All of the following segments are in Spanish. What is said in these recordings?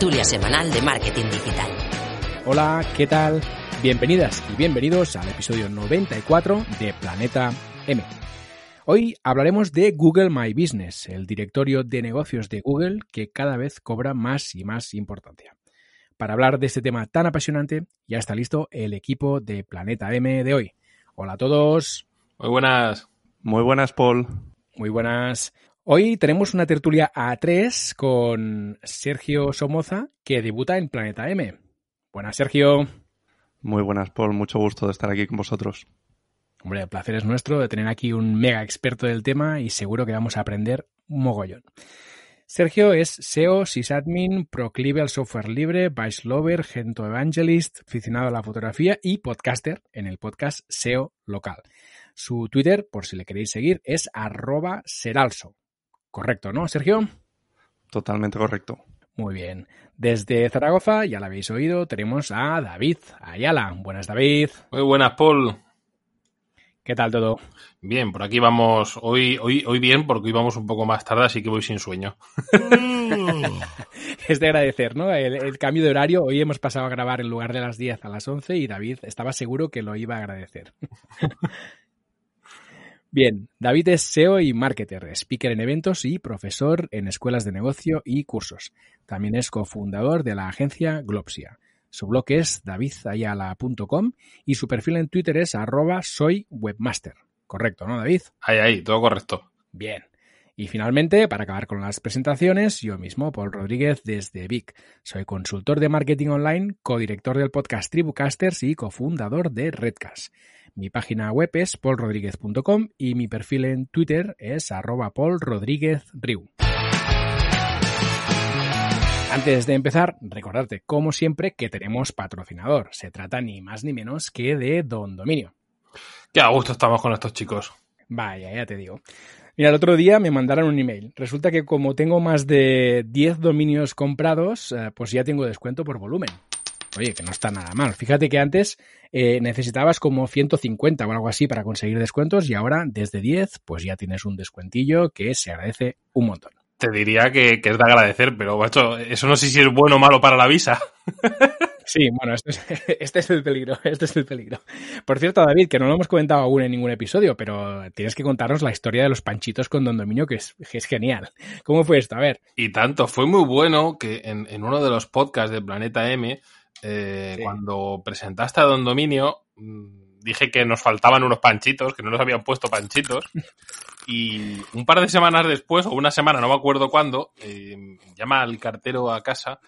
Tertulia semanal de marketing digital. Hola, ¿qué tal? Bienvenidas y bienvenidos al episodio 94 de Planeta M. Hoy hablaremos de Google My Business, el directorio de negocios de Google que cada vez cobra más y más importancia. Para hablar de este tema tan apasionante, ya está listo el equipo de Planeta M de hoy. Hola a todos. Muy buenas. Muy buenas, Paul. Muy buenas. Hoy tenemos una tertulia A3 con Sergio Somoza, que debuta en Planeta M. Buenas, Sergio. Muy buenas, Paul. Mucho gusto de estar aquí con vosotros. Hombre, el placer es nuestro de tener aquí un mega experto del tema y seguro que vamos a aprender un mogollón. Sergio es SEO, sysadmin, proclive al software libre, vice lover, gento evangelist, aficionado a la fotografía y podcaster en el podcast SEO local. Su Twitter, por si le queréis seguir, es arroba seralso. Correcto, ¿no, Sergio? Totalmente correcto. Muy bien. Desde Zaragoza, ya lo habéis oído, tenemos a David Ayala. Buenas, David. Muy buenas, Paul. ¿Qué tal todo? Bien, por aquí vamos. Hoy, hoy, hoy bien, porque hoy vamos un poco más tarde, así que voy sin sueño. es de agradecer, ¿no? El, el, cambio de horario. Hoy hemos pasado a grabar en lugar de las 10 a las 11 y David estaba seguro que lo iba a agradecer. Bien, David es SEO y marketer, speaker en eventos y profesor en escuelas de negocio y cursos. También es cofundador de la agencia Glopsia. Su blog es davidayala.com y su perfil en Twitter es arroba soy webmaster. Correcto, ¿no, David? Ahí, ahí, todo correcto. Bien. Y finalmente, para acabar con las presentaciones, yo mismo, Paul Rodríguez, desde Vic. Soy consultor de marketing online, codirector del podcast Tribucasters y cofundador de Redcast. Mi página web es paulrodríguez.com y mi perfil en Twitter es arroba paulrodríguezriu. Antes de empezar, recordarte, como siempre, que tenemos patrocinador. Se trata ni más ni menos que de Don Dominio. Qué a gusto estamos con estos chicos. Vaya, ya te digo. Mira, el otro día me mandaron un email. Resulta que como tengo más de 10 dominios comprados, pues ya tengo descuento por volumen. Oye, que no está nada mal. Fíjate que antes eh, necesitabas como 150 o algo así para conseguir descuentos y ahora desde 10 pues ya tienes un descuentillo que se agradece un montón. Te diría que, que es de agradecer, pero macho, eso no sé si es bueno o malo para la visa. Sí, bueno, este es, este es, el peligro, este es el peligro. Por cierto, David, que no lo hemos comentado aún en ningún episodio, pero tienes que contarnos la historia de los panchitos con Don Dominio, que es, que es genial. ¿Cómo fue esto? A ver. Y tanto, fue muy bueno que en, en uno de los podcasts de Planeta M, eh, sí. cuando presentaste a Don Dominio, dije que nos faltaban unos panchitos, que no nos habían puesto panchitos. Y un par de semanas después, o una semana, no me acuerdo cuándo, eh, llama al cartero a casa.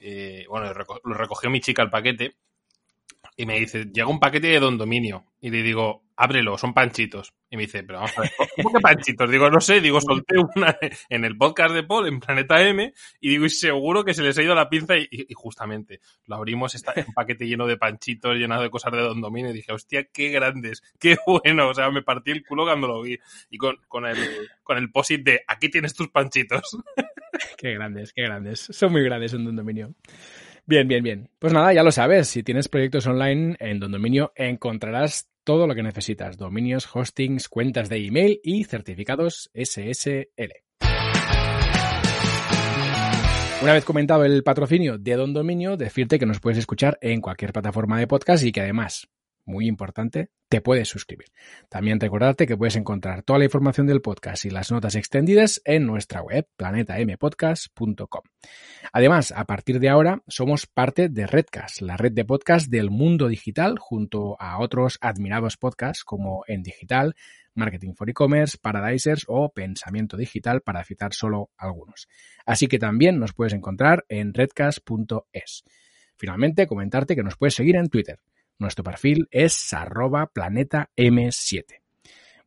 Eh, bueno, lo recogió mi chica el paquete. Y me dice, llega un paquete de Don Dominio. Y le digo, ábrelo, son panchitos. Y me dice, pero vamos a ver, ¿cómo que panchitos? Digo, no sé, digo, solté una en el podcast de Paul, en Planeta M, y digo, y seguro que se les ha ido la pinza, y, justamente lo abrimos, está un paquete lleno de panchitos, lleno de cosas de Don Dominio, y dije, hostia, qué grandes, qué bueno, o sea, me partí el culo cuando lo vi, y con, con el, con el posit de, aquí tienes tus panchitos. Qué grandes, qué grandes, son muy grandes en Don Dominio. Bien, bien, bien. Pues nada, ya lo sabes, si tienes proyectos online en Don Dominio encontrarás todo lo que necesitas, dominios, hostings, cuentas de email y certificados SSL. Una vez comentado el patrocinio de Don Dominio, decirte que nos puedes escuchar en cualquier plataforma de podcast y que además, muy importante, te puedes suscribir. También recordarte que puedes encontrar toda la información del podcast y las notas extendidas en nuestra web planetampodcast.com. Además, a partir de ahora somos parte de Redcast, la red de podcast del mundo digital junto a otros admirados podcasts como En Digital, Marketing for E-Commerce, Paradisers o Pensamiento Digital para citar solo algunos. Así que también nos puedes encontrar en redcast.es. Finalmente, comentarte que nos puedes seguir en Twitter. Nuestro perfil es arroba planeta M7.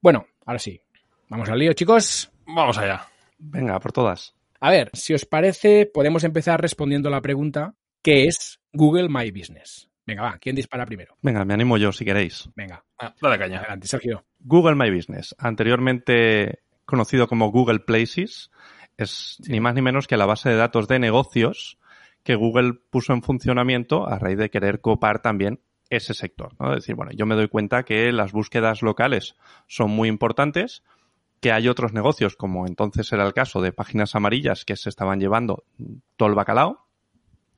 Bueno, ahora sí, Vamos al lío, chicos. Vamos allá. Venga, por todas. A ver, si os parece, podemos empezar respondiendo a la pregunta, ¿qué es Google My Business? Venga, va, ¿quién dispara primero? Venga, me animo yo si queréis. Venga, Ah, dale caña. adelante, Sergio. Google My Business, anteriormente conocido como Google Places, es ni más ni menos que la base de datos de negocios que Google puso en funcionamiento a raíz de querer copar también ese sector. ¿no? Es decir, bueno, yo me doy cuenta que las búsquedas locales son muy importantes, que hay otros negocios, como entonces era el caso de páginas amarillas que se estaban llevando todo el bacalao,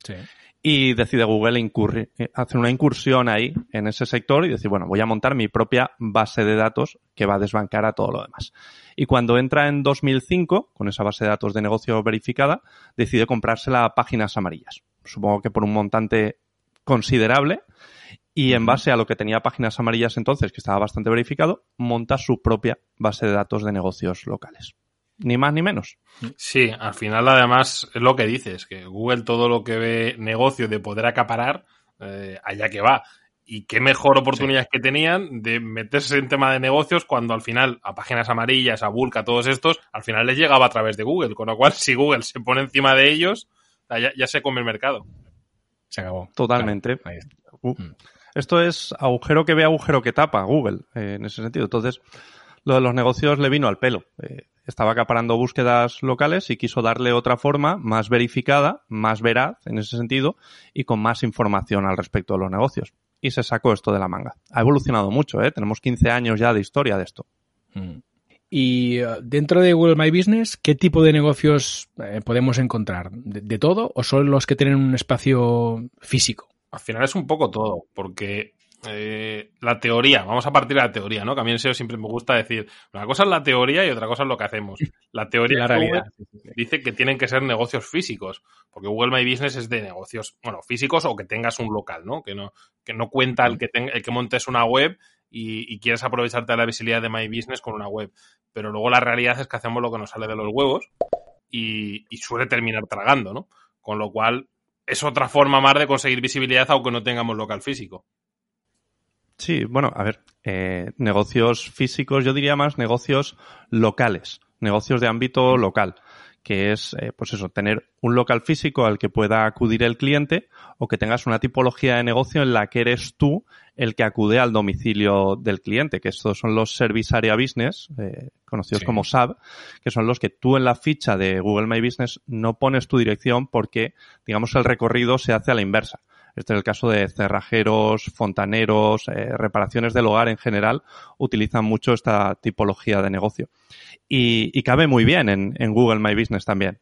Sí. y decide Google incurri- eh, hacer una incursión ahí en ese sector y decir, bueno, voy a montar mi propia base de datos que va a desbancar a todo lo demás. Y cuando entra en 2005, con esa base de datos de negocio verificada, decide comprársela a páginas amarillas. Supongo que por un montante considerable. Y en base a lo que tenía páginas amarillas entonces, que estaba bastante verificado, monta su propia base de datos de negocios locales. Ni más ni menos. Sí, al final además es lo que dices, que Google todo lo que ve negocio de poder acaparar, eh, allá que va. Y qué mejor oportunidad que tenían de meterse en tema de negocios cuando al final a páginas amarillas, a Bulk, a todos estos, al final les llegaba a través de Google. Con lo cual, si Google se pone encima de ellos, ya, ya se come el mercado. Se acabó. Totalmente. Claro, ahí está. Uh, Mm. Esto es agujero que ve, agujero que tapa Google, eh, en ese sentido. Entonces, lo de los negocios le vino al pelo. Eh, estaba acaparando búsquedas locales y quiso darle otra forma más verificada, más veraz en ese sentido y con más información al respecto de los negocios. Y se sacó esto de la manga. Ha evolucionado mucho, ¿eh? Tenemos 15 años ya de historia de esto. Mm. Y eh, dentro de Google My Business, ¿qué tipo de negocios eh, podemos encontrar? ¿De, de todo o son los que tienen un espacio físico? Al final es un poco todo, porque eh, la teoría, vamos a partir de la teoría, ¿no? Que a mí en siempre me gusta decir, una cosa es la teoría y otra cosa es lo que hacemos. La teoría La realidad. dice que tienen que ser negocios físicos, porque Google My Business es de negocios, bueno, físicos o que tengas un local, ¿no? Que no, que no cuenta el que, el que montes una web y, y quieres aprovecharte de la visibilidad de My Business con una web. Pero luego la realidad es que hacemos lo que nos sale de los huevos y, y suele terminar tragando, ¿no? Con lo cual es otra forma más de conseguir visibilidad aunque no tengamos local físico. Sí, bueno, a ver, eh, negocios físicos, yo diría más negocios locales, negocios de ámbito local, que es, eh, pues eso, tener un local físico al que pueda acudir el cliente o que tengas una tipología de negocio en la que eres tú el que acude al domicilio del cliente, que estos son los Service Area Business, eh, conocidos Sí. como SAB, que son los que tú en la ficha de Google My Business no pones tu dirección porque, digamos, el recorrido se hace a la inversa. Este es el caso de cerrajeros, fontaneros, eh, reparaciones del hogar en general, utilizan mucho esta tipología de negocio. Y, cabe muy bien en, Google My Business también.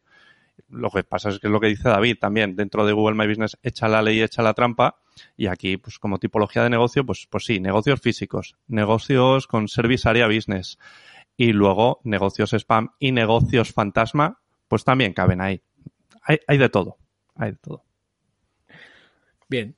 Lo que pasa es que es lo que dice David también, dentro de Google My Business echa la ley, echa la trampa, y aquí, pues como tipología de negocio, pues, pues sí, negocios físicos, negocios con Service Area Business, y luego negocios spam y negocios fantasma, pues también caben ahí. Hay de todo, hay de todo. Bien.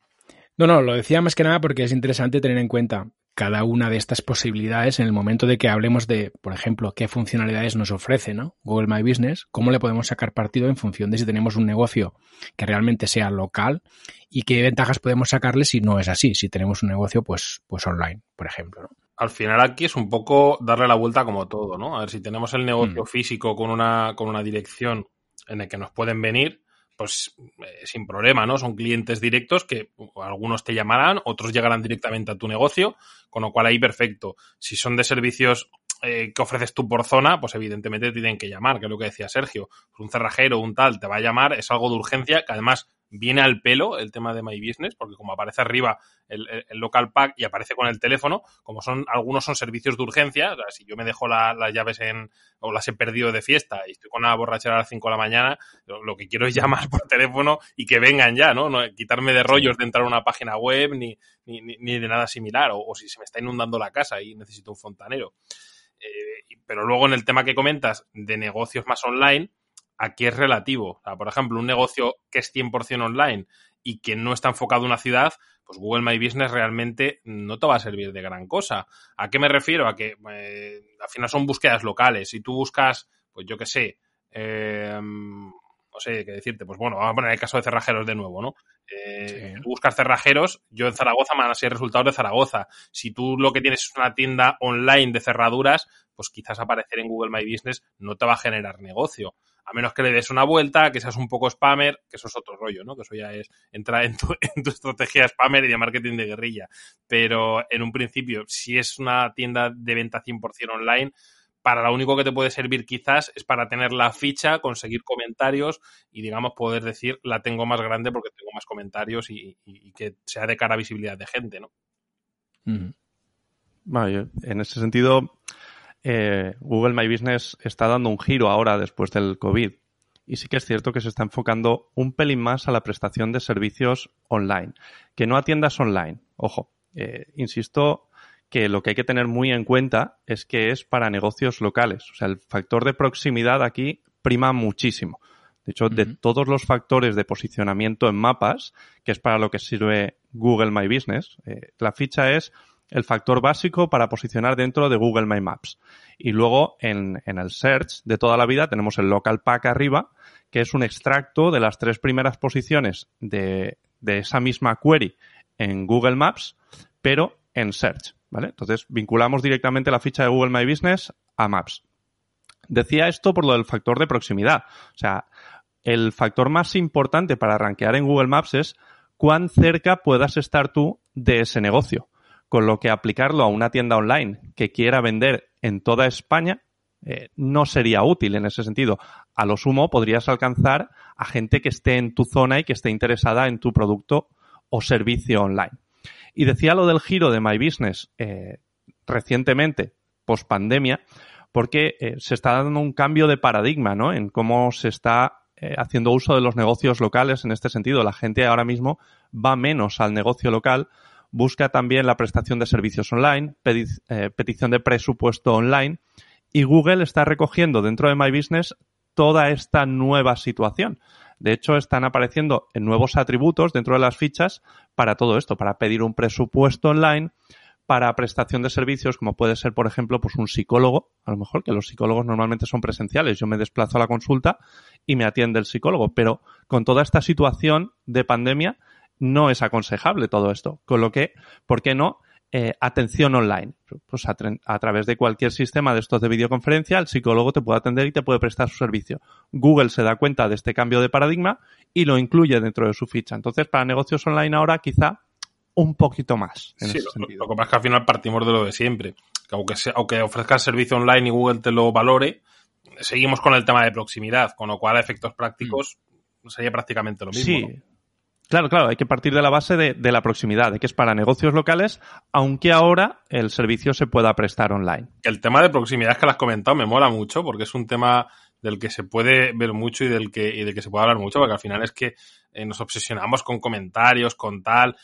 No, no, lo decía más que nada porque es interesante tener en cuenta cada una de estas posibilidades en el momento de que hablemos de, por ejemplo, qué funcionalidades nos ofrece ¿no? Google My Business, cómo le podemos sacar partido en función de si tenemos un negocio que realmente sea local y qué ventajas podemos sacarle si no es así, si tenemos un negocio pues, pues online, por ejemplo. ¿no? Al final aquí es un poco darle la vuelta como todo, ¿no? A ver, si tenemos el negocio Mm. físico con una, con una dirección en el que nos pueden venir, pues eh, sin problema, ¿no? Son clientes directos que algunos te llamarán, otros llegarán directamente a tu negocio, con lo cual ahí perfecto. Si son de servicios eh, que ofreces tú por zona, pues evidentemente te tienen que llamar, que es lo que decía Sergio. Un cerrajero, un tal, te va a llamar, es algo de urgencia, que además viene al pelo el tema de My Business, porque como aparece arriba el, local pack y aparece con el teléfono, como son algunos son servicios de urgencia, o sea, si yo me dejo la- las llaves en o las he perdido de fiesta y estoy con una borrachera a las 5 de la mañana, lo, lo que quiero es llamar por teléfono y que vengan ya, ¿no? no quitarme de rollos de entrar a una página web ni, ni, ni- de nada similar, o, o si se me está inundando la casa y necesito un fontanero. Eh, pero luego en el tema que comentas de negocios más online, aquí es relativo. O sea, por ejemplo, un negocio que es 100% online y que no está enfocado en una ciudad, pues Google My Business realmente no te va a servir de gran cosa. ¿A qué me refiero? A que eh, al final son búsquedas locales. Si tú buscas, pues yo qué sé, eh, no sé qué decirte, pues bueno, vamos a poner el caso de cerrajeros de nuevo, ¿no? Eh, Tú buscas cerrajeros, yo en Zaragoza me van a ser resultados de Zaragoza. Si tú lo que tienes es una tienda online de cerraduras, pues quizás aparecer en Google My Business no te va a generar negocio. A menos que le des una vuelta, que seas un poco spammer, que eso es otro rollo, ¿no? Que eso ya es entrar en tu, en tu estrategia spammer y de marketing de guerrilla. Pero en un principio, si es una tienda de venta 100% online, para lo único que te puede servir quizás es para tener la ficha, conseguir comentarios y digamos poder decir la tengo más grande porque tengo más comentarios y, que sea de cara a visibilidad de gente, ¿no? en ese sentido, eh, Google My Business está dando un giro ahora después del COVID. Y sí que es cierto que se está enfocando un pelín más a la prestación de servicios online, que no atiendas online. Ojo, eh, insisto que lo que hay que tener muy en cuenta es que es para negocios locales. O sea, el factor de proximidad aquí prima muchísimo. De hecho, de todos los factores de posicionamiento en mapas, que es para lo que sirve Google My Business, eh, la ficha es el factor básico para posicionar dentro de Google My Maps. Y luego en, en, el search de toda la vida tenemos el local pack arriba, que es un extracto de las tres primeras posiciones de, de esa misma query en Google Maps, pero en search. ¿vale? Entonces, vinculamos directamente la ficha de Google My Business a Maps. Decía esto por lo del factor de proximidad. O sea, el factor más importante para rankear en Google Maps es cuán cerca puedas estar tú de ese negocio. Con lo que aplicarlo a una tienda online que quiera vender en toda España eh, no sería útil en ese sentido. A lo sumo podrías alcanzar a gente que esté en tu zona y que esté interesada en tu producto o servicio online. Y decía lo del giro de My Business eh, recientemente, post pandemia, porque eh, se está dando un cambio de paradigma, ¿no? En cómo se está haciendo uso de los negocios locales en este sentido. La gente ahora mismo va menos al negocio local, busca también la prestación de servicios online, petición de presupuesto online y Google está recogiendo dentro de My Business toda esta nueva situación. De hecho, están apareciendo en nuevos atributos dentro de las fichas para todo esto, para pedir un presupuesto online, para prestación de servicios, como puede ser, por ejemplo, pues un psicólogo, a lo mejor que los psicólogos normalmente son presenciales, yo me desplazo a la consulta y me atiende el psicólogo, pero con toda esta situación de pandemia no es aconsejable todo esto, con lo que, ¿por qué no? Eh, atención online. Pues a, a, través de cualquier sistema de estos de videoconferencia, el psicólogo te puede atender y te puede prestar su servicio. Google se da cuenta de este cambio de paradigma y lo incluye dentro de su ficha. Entonces, para negocios online ahora, quizá un poquito más. En sí, ese lo, que pasa es que al final partimos de lo de siempre. Que aunque, sea, aunque ofrezcas servicio online y Google te lo valore, seguimos con el tema de proximidad, con lo cual a efectos prácticos mm. sería prácticamente lo mismo. Sí. ¿no? Claro, claro, hay que partir de la base de, la proximidad, de que es para negocios locales, aunque ahora el servicio se pueda prestar online. El tema de proximidad que lo has comentado me mola mucho porque es un tema del que se puede ver mucho y del que, y que se puede hablar mucho, porque al final es que eh, nos obsesionamos con comentarios, con tal,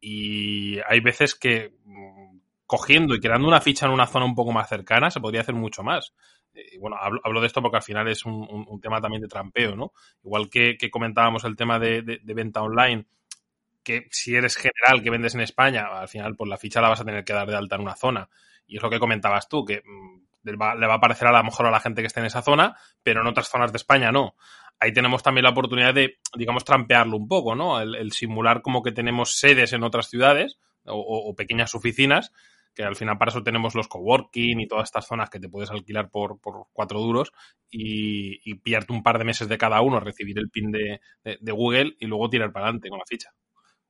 y hay veces que mmm, cogiendo y creando una ficha en una zona un poco más cercana se podría hacer mucho más y bueno, hablo, hablo, de esto porque al final es un, un, tema también de trampeo, ¿no? Igual que, comentábamos el tema de, de, venta online, que si eres general que vendes en España, al final pues la ficha la vas a tener que dar de alta en una zona. Y es lo que comentabas tú, que mmm, le, va, a parecer a lo mejor a la gente que esté en esa zona, pero en otras zonas de España no. Ahí tenemos también la oportunidad de, digamos, trampearlo un poco, ¿no? El, simular como que tenemos sedes en otras ciudades o pequeñas oficinas que al final para eso tenemos los coworking y todas estas zonas que te puedes alquilar por, por cuatro duros y, y, pillarte un par de meses de cada uno, recibir el pin de, de, de, Google y luego tirar para adelante con la ficha.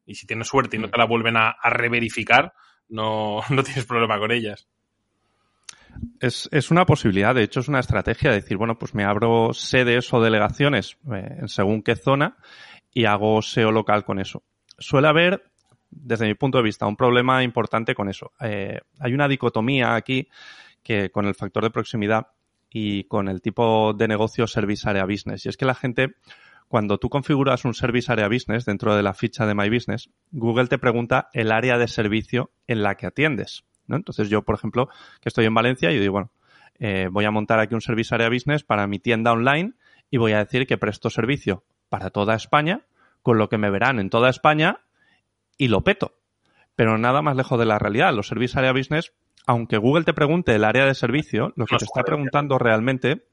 Y si tienes suerte y no te la vuelven a, a reverificar, no, no tienes problema con ellas. Es, es, una posibilidad, de hecho es una estrategia de decir, bueno, pues me abro sedes o delegaciones eh, según qué zona y hago SEO local con eso. Suele haber desde mi punto de vista, un problema importante con eso. Eh, hay una dicotomía aquí que con el factor de proximidad y con el tipo de negocio Service Area Business. Y es que la gente, cuando tú configuras un Service Area Business dentro de la ficha de My Business, Google te pregunta el área de servicio en la que atiendes. ¿no? Entonces yo, por ejemplo, que estoy en Valencia, yo digo, bueno, eh, voy a montar aquí un Service Area Business para mi tienda online y voy a decir que presto servicio para toda España, con lo que me verán en toda España y lo peto. Pero nada más lejos de la realidad. Los Service Area Business, aunque Google te pregunte el área de servicio, lo que te está preguntando realmente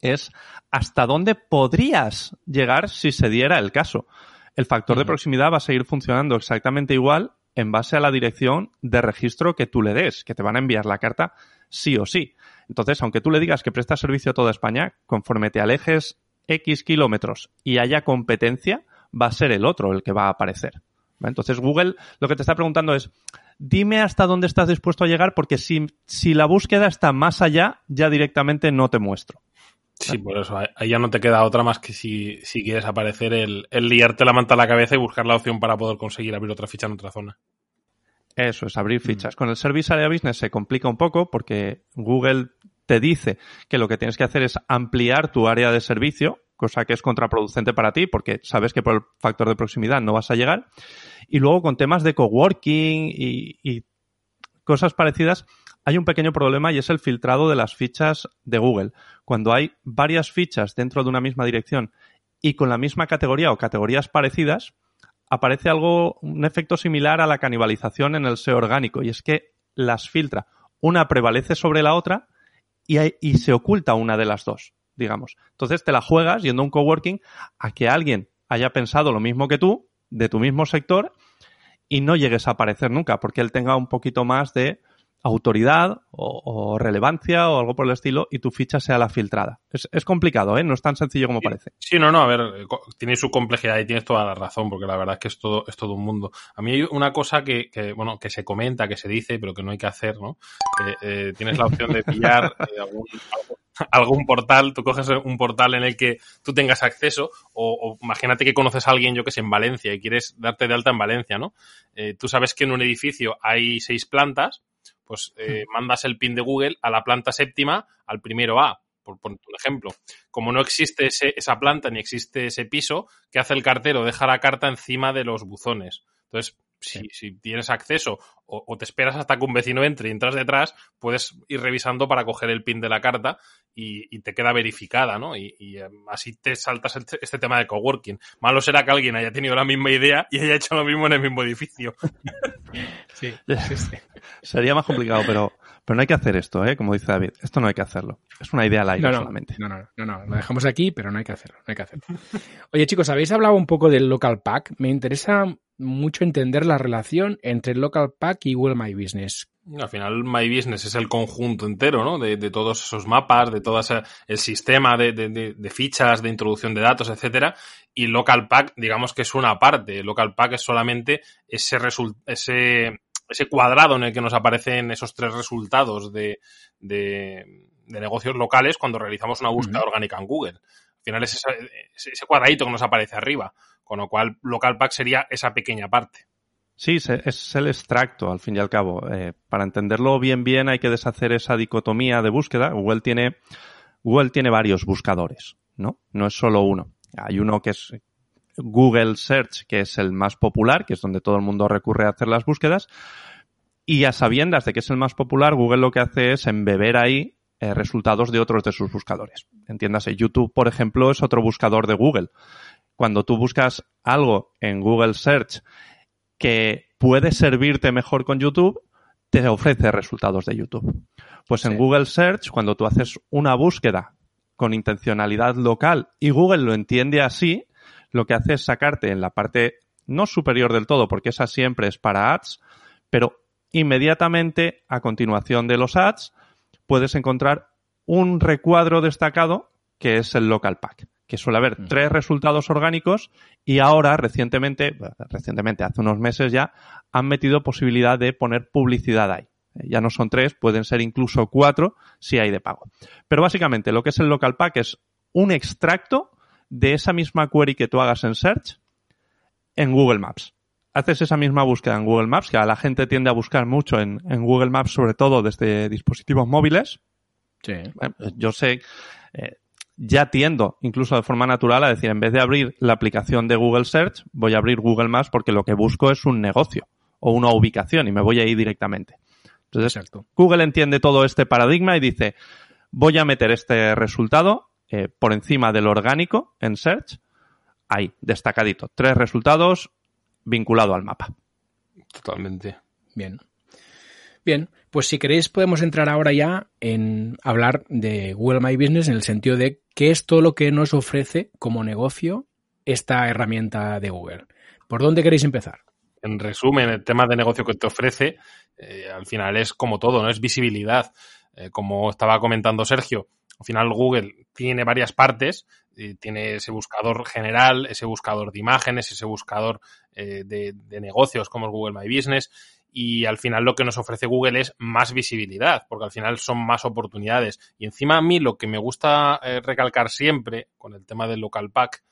es hasta dónde podrías llegar si se diera el caso. El factor de proximidad va a seguir funcionando exactamente igual en base a la dirección de registro que tú le des, que te van a enviar la carta sí o sí. Entonces, aunque tú le digas que presta servicio a toda España, conforme te alejes X kilómetros y haya competencia, va a ser el otro el que va a aparecer. Entonces, Google lo que te está preguntando es, dime hasta dónde estás dispuesto a llegar, porque si, si la búsqueda está más allá, ya directamente no te muestro. Sí, por eso. Ahí ya no te queda otra más que si, si quieres aparecer el, el liarte la manta a la cabeza y buscar la opción para poder conseguir abrir otra ficha en otra zona. Eso es, abrir fichas. Con el Service Area Business se complica un poco porque Google te dice que lo que tienes que hacer es ampliar tu área de servicio, cosa que es contraproducente para ti porque sabes que por el factor de proximidad no vas a llegar. Y luego con temas de coworking y, y cosas parecidas, hay un pequeño problema y es el filtrado de las fichas de Google. Cuando hay varias fichas dentro de una misma dirección y con la misma categoría o categorías parecidas, aparece algo, un efecto similar a la canibalización en el SEO orgánico y es que las filtra. Una prevalece sobre la otra y, y se oculta una de las dos, digamos. Entonces te la juegas yendo a un coworking a que alguien haya pensado lo mismo que tú, de tu mismo sector, y no llegues a aparecer nunca, porque él tenga un poquito más de autoridad o, relevancia o algo por el estilo y tu ficha sea la filtrada. Es, complicado, ¿eh? No es tan sencillo como parece. Sí, no, no, a ver, eh, tiene su complejidad y tienes toda la razón, porque la verdad es que es todo, es todo un mundo. A mí hay una cosa que, que bueno, que se comenta, que se dice, pero que no hay que hacer, ¿no? Eh, tienes la opción de pillar eh, algún, algún portal, tú coges un portal en el que tú tengas acceso, o, imagínate que conoces a alguien, yo que sé, en Valencia y quieres darte de alta en Valencia, ¿no? tú sabes que en un edificio hay seis plantas, pues eh, mandas el pin de Google a la planta séptima, al primero A, por, por ejemplo. Como no existe esa planta ni existe ese piso, ¿qué hace el cartero? Deja la carta encima de los buzones. Entonces, si, si tienes acceso o, te esperas hasta que un vecino entre y entras detrás, puedes ir revisando para coger el pin de la carta y, te queda verificada, ¿no? Y, em, así te saltas este, este, tema de coworking. Malo será que alguien haya tenido la misma idea y haya hecho lo mismo en el mismo edificio. sí, Sería más complicado, pero, pero no hay que hacer esto, ¿eh? Como dice David. Esto no hay que hacerlo. Es una idea al aire solamente. No, no, no, no. Lo dejamos aquí, pero no hay que hacerlo. No hay que hacerlo. Oye, chicos, habéis hablado un poco del local pack. Me interesa mucho entender la relación entre local pack y Google My Business. Al final, My Business es el conjunto entero, ¿no? De, todos esos mapas, de todo el sistema de, fichas, de introducción de datos, etcétera. Y Local Pack, digamos que es una parte. Local Pack es solamente ese, ese, ese cuadrado en el que nos aparecen esos tres resultados de, negocios locales cuando realizamos una búsqueda orgánica en Google. Al final es ese cuadradito que nos aparece arriba. Con lo cual, Local Pack sería esa pequeña parte. Sí, es el extracto, al fin y al cabo. Eh, para entenderlo bien, bien, hay que deshacer esa dicotomía de búsqueda. Google tiene, Google tiene varios buscadores, ¿no? No es solo uno. Hay uno que es Google Search, que es el más popular, que es donde todo el mundo recurre a hacer las búsquedas. Y a sabiendas de que es el más popular, Google lo que hace es embeber ahí eh, resultados de otros de sus buscadores. Entiéndase, YouTube, por ejemplo, es otro buscador de Google cuando tú buscas algo en Google Search que puede servirte mejor con YouTube, te ofrece resultados de YouTube. Pues en Google Search, cuando tú haces una búsqueda con intencionalidad local y Google lo entiende así, lo que hace es sacarte en la parte no superior del todo, porque esa siempre es para ads, pero inmediatamente a continuación de los ads puedes encontrar un recuadro destacado que es el local pack que suele haber tres resultados orgánicos y ahora recientemente, recientemente hace unos meses ya, han metido posibilidad de poner publicidad ahí. Eh, ya no son tres, pueden ser incluso cuatro si hay de pago. Pero básicamente lo que es el local pack es un extracto de esa misma query que tú hagas en search en Google Maps. Haces esa misma búsqueda en Google Maps, que a la gente tiende a buscar mucho en, Google Maps, sobre todo desde dispositivos móviles. Sí. yo sé, eh, ya tiendo, incluso de forma natural, a decir, en vez de abrir la aplicación de Google Search, voy a abrir Google Maps porque lo que busco es un negocio o una ubicación y me voy a ir directamente. Entonces, Google entiende todo este paradigma y dice, voy a meter este resultado eh, por encima del orgánico en Search, ahí, destacadito. Tres resultados vinculado al mapa. Totalmente. Bien. Bien, pues si queréis podemos entrar ahora ya en hablar de Google My Business en el sentido de qué es todo lo que nos ofrece como negocio esta herramienta de Google. ¿Por dónde queréis empezar? En resumen, el tema de negocio que te ofrece, eh, al final es como todo, ¿no? Es visibilidad. Eh, como estaba comentando Sergio, al final Google tiene varias partes, tiene ese buscador general, ese buscador de imágenes, ese buscador eh, de, negocios como es Google My Business y al final lo que nos ofrece Google es más visibilidad, porque al final son más oportunidades. Y encima a mí lo que me gusta eh, recalcar siempre con el tema del local pack,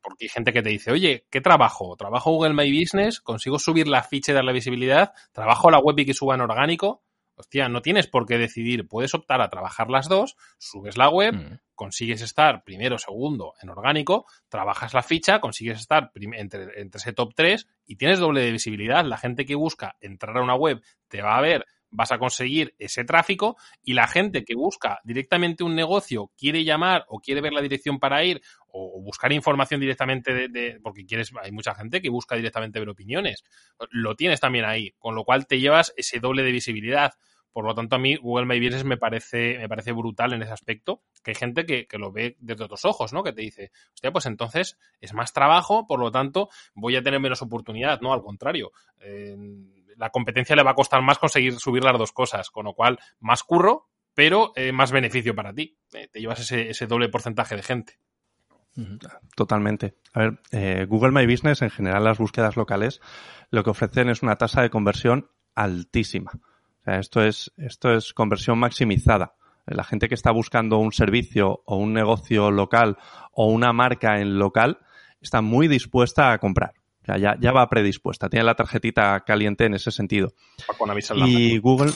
porque hay gente que te dice, oye, ¿qué trabajo? ¿Trabajo Google My Business? ¿Consigo subir la ficha y dar la visibilidad? ¿Trabajo la web y que suba en orgánico? Hostia, no tienes por qué decidir, puedes optar a trabajar las dos, subes la web, mm. consigues estar primero, segundo en orgánico, trabajas la ficha, consigues estar entre, entre ese top 3 y tienes doble de visibilidad. La gente que busca entrar a una web te va a ver vas a conseguir ese tráfico y la gente que busca directamente un negocio, quiere llamar o quiere ver la dirección para ir o, buscar información directamente de, porque quieres, hay mucha gente que busca directamente ver opiniones, lo tienes también ahí, con lo cual te llevas ese doble de visibilidad. Por lo tanto, a mí Google My Business me parece, me parece brutal en ese aspecto, que hay gente que, que, lo ve desde otros ojos, ¿no? Que te dice, hostia, pues entonces es más trabajo, por lo tanto voy a tener menos oportunidad, ¿no? Al contrario. La competencia le va a costar más conseguir subir las dos cosas, con lo cual más curro, pero eh, más beneficio para ti. Eh, te llevas ese, ese, doble porcentaje de gente. Totalmente. A ver, eh, Google My Business, en general las búsquedas locales, lo que ofrecen es una tasa de conversión altísima. O sea, esto es, esto es conversión maximizada. La gente que está buscando un servicio o un negocio local o una marca en local está muy dispuesta a comprar. O sea, ya, ya va predispuesta, tiene la tarjetita caliente en ese sentido. y Google,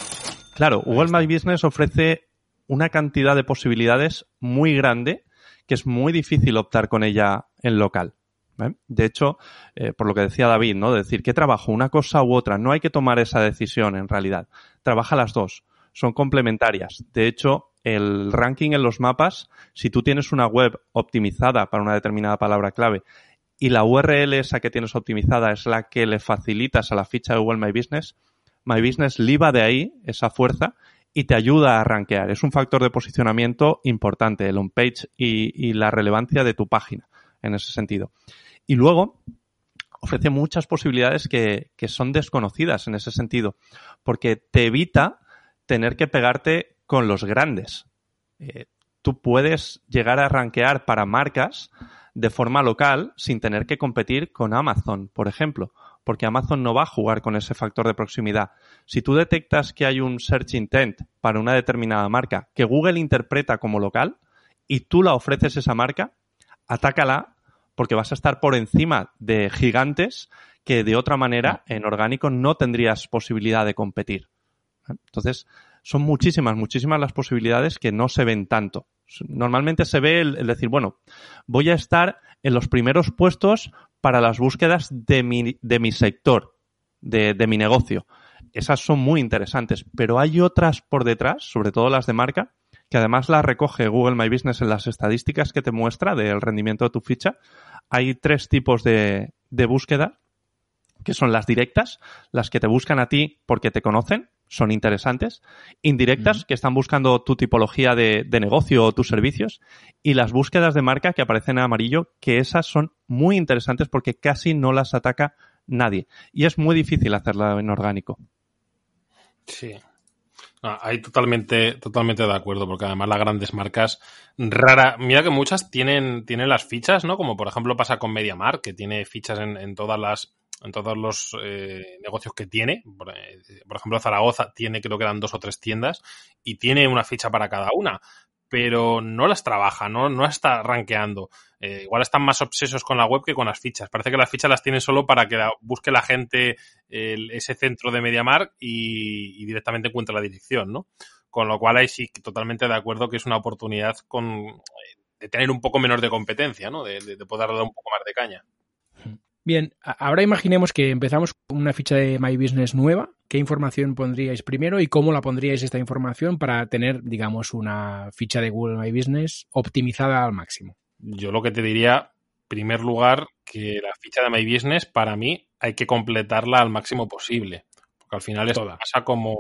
claro, Google My Business ofrece una cantidad de posibilidades muy grande que es muy difícil optar con ella en local. ¿eh? De hecho, eh, por lo que decía David, ¿no? De decir, ¿qué trabajo? ¿Una cosa u otra? No hay que tomar esa decisión en realidad. Trabaja las dos. Son complementarias. De hecho, el ranking en los mapas, si tú tienes una web optimizada para una determinada palabra clave y la URL esa que tienes optimizada es la que le facilitas a la ficha de Google My Business, My Business liba de ahí esa fuerza y te ayuda a rankear. Es un factor de posicionamiento importante, el on-page y, la relevancia de tu página en ese sentido. Y luego ofrece muchas posibilidades que, que son desconocidas en ese sentido, porque te evita tener que pegarte con los grandes. Eh, tú puedes llegar a rankear para marcas de forma local sin tener que competir con Amazon, por ejemplo, porque Amazon no va a jugar con ese factor de proximidad. Si tú detectas que hay un search intent para una determinada marca que Google interpreta como local y tú la ofreces esa marca, atácala porque vas a estar por encima de gigantes que de otra manera en orgánico no tendrías posibilidad de competir. Entonces, son muchísimas, muchísimas las posibilidades que no se ven tanto. Normalmente se ve el, decir, bueno, voy a estar en los primeros puestos para las búsquedas de mi, de mi sector, de, de mi negocio. Esas son muy interesantes, pero hay otras por detrás, sobre todo las de marca, que además las recoge Google My Business en las estadísticas que te muestra del rendimiento de tu ficha. Hay tres tipos de, de búsqueda, que son las directas, las que te buscan a ti porque te conocen, son interesantes, indirectas, que están buscando tu tipología de, de, negocio o tus servicios, y las búsquedas de marca que aparecen en amarillo, que esas son muy interesantes porque casi no las ataca nadie. Y es muy difícil hacerla en orgánico. Sí. No, ahí totalmente, totalmente de acuerdo, porque además las grandes marcas rara, mira que muchas tienen, tienen las fichas, ¿no? Como por ejemplo pasa con MediaMark, que tiene fichas en, en todas las en todos los eh, negocios que tiene. Por, eh, por, ejemplo, Zaragoza tiene, creo que eran dos o tres tiendas y tiene una ficha para cada una, pero no las trabaja, no, no está rankeando. Eh, igual están más obsesos con la web que con las fichas. Parece que las fichas las tienen solo para que busque la gente el, ese centro de MediaMark y, y directamente encuentre la dirección, ¿no? Con lo cual ahí sí totalmente de acuerdo que es una oportunidad con, de tener un poco menos de competencia, ¿no? De, de, de poder dar un poco más de caña. Bien, ahora imaginemos que empezamos con una ficha de My Business nueva. ¿Qué información pondríais primero y cómo la pondríais esta información para tener, digamos, una ficha de Google My Business optimizada al máximo? Yo lo que te diría, en primer lugar, que la ficha de My Business, para mí, hay que completarla al máximo posible. Porque al final esto pasa como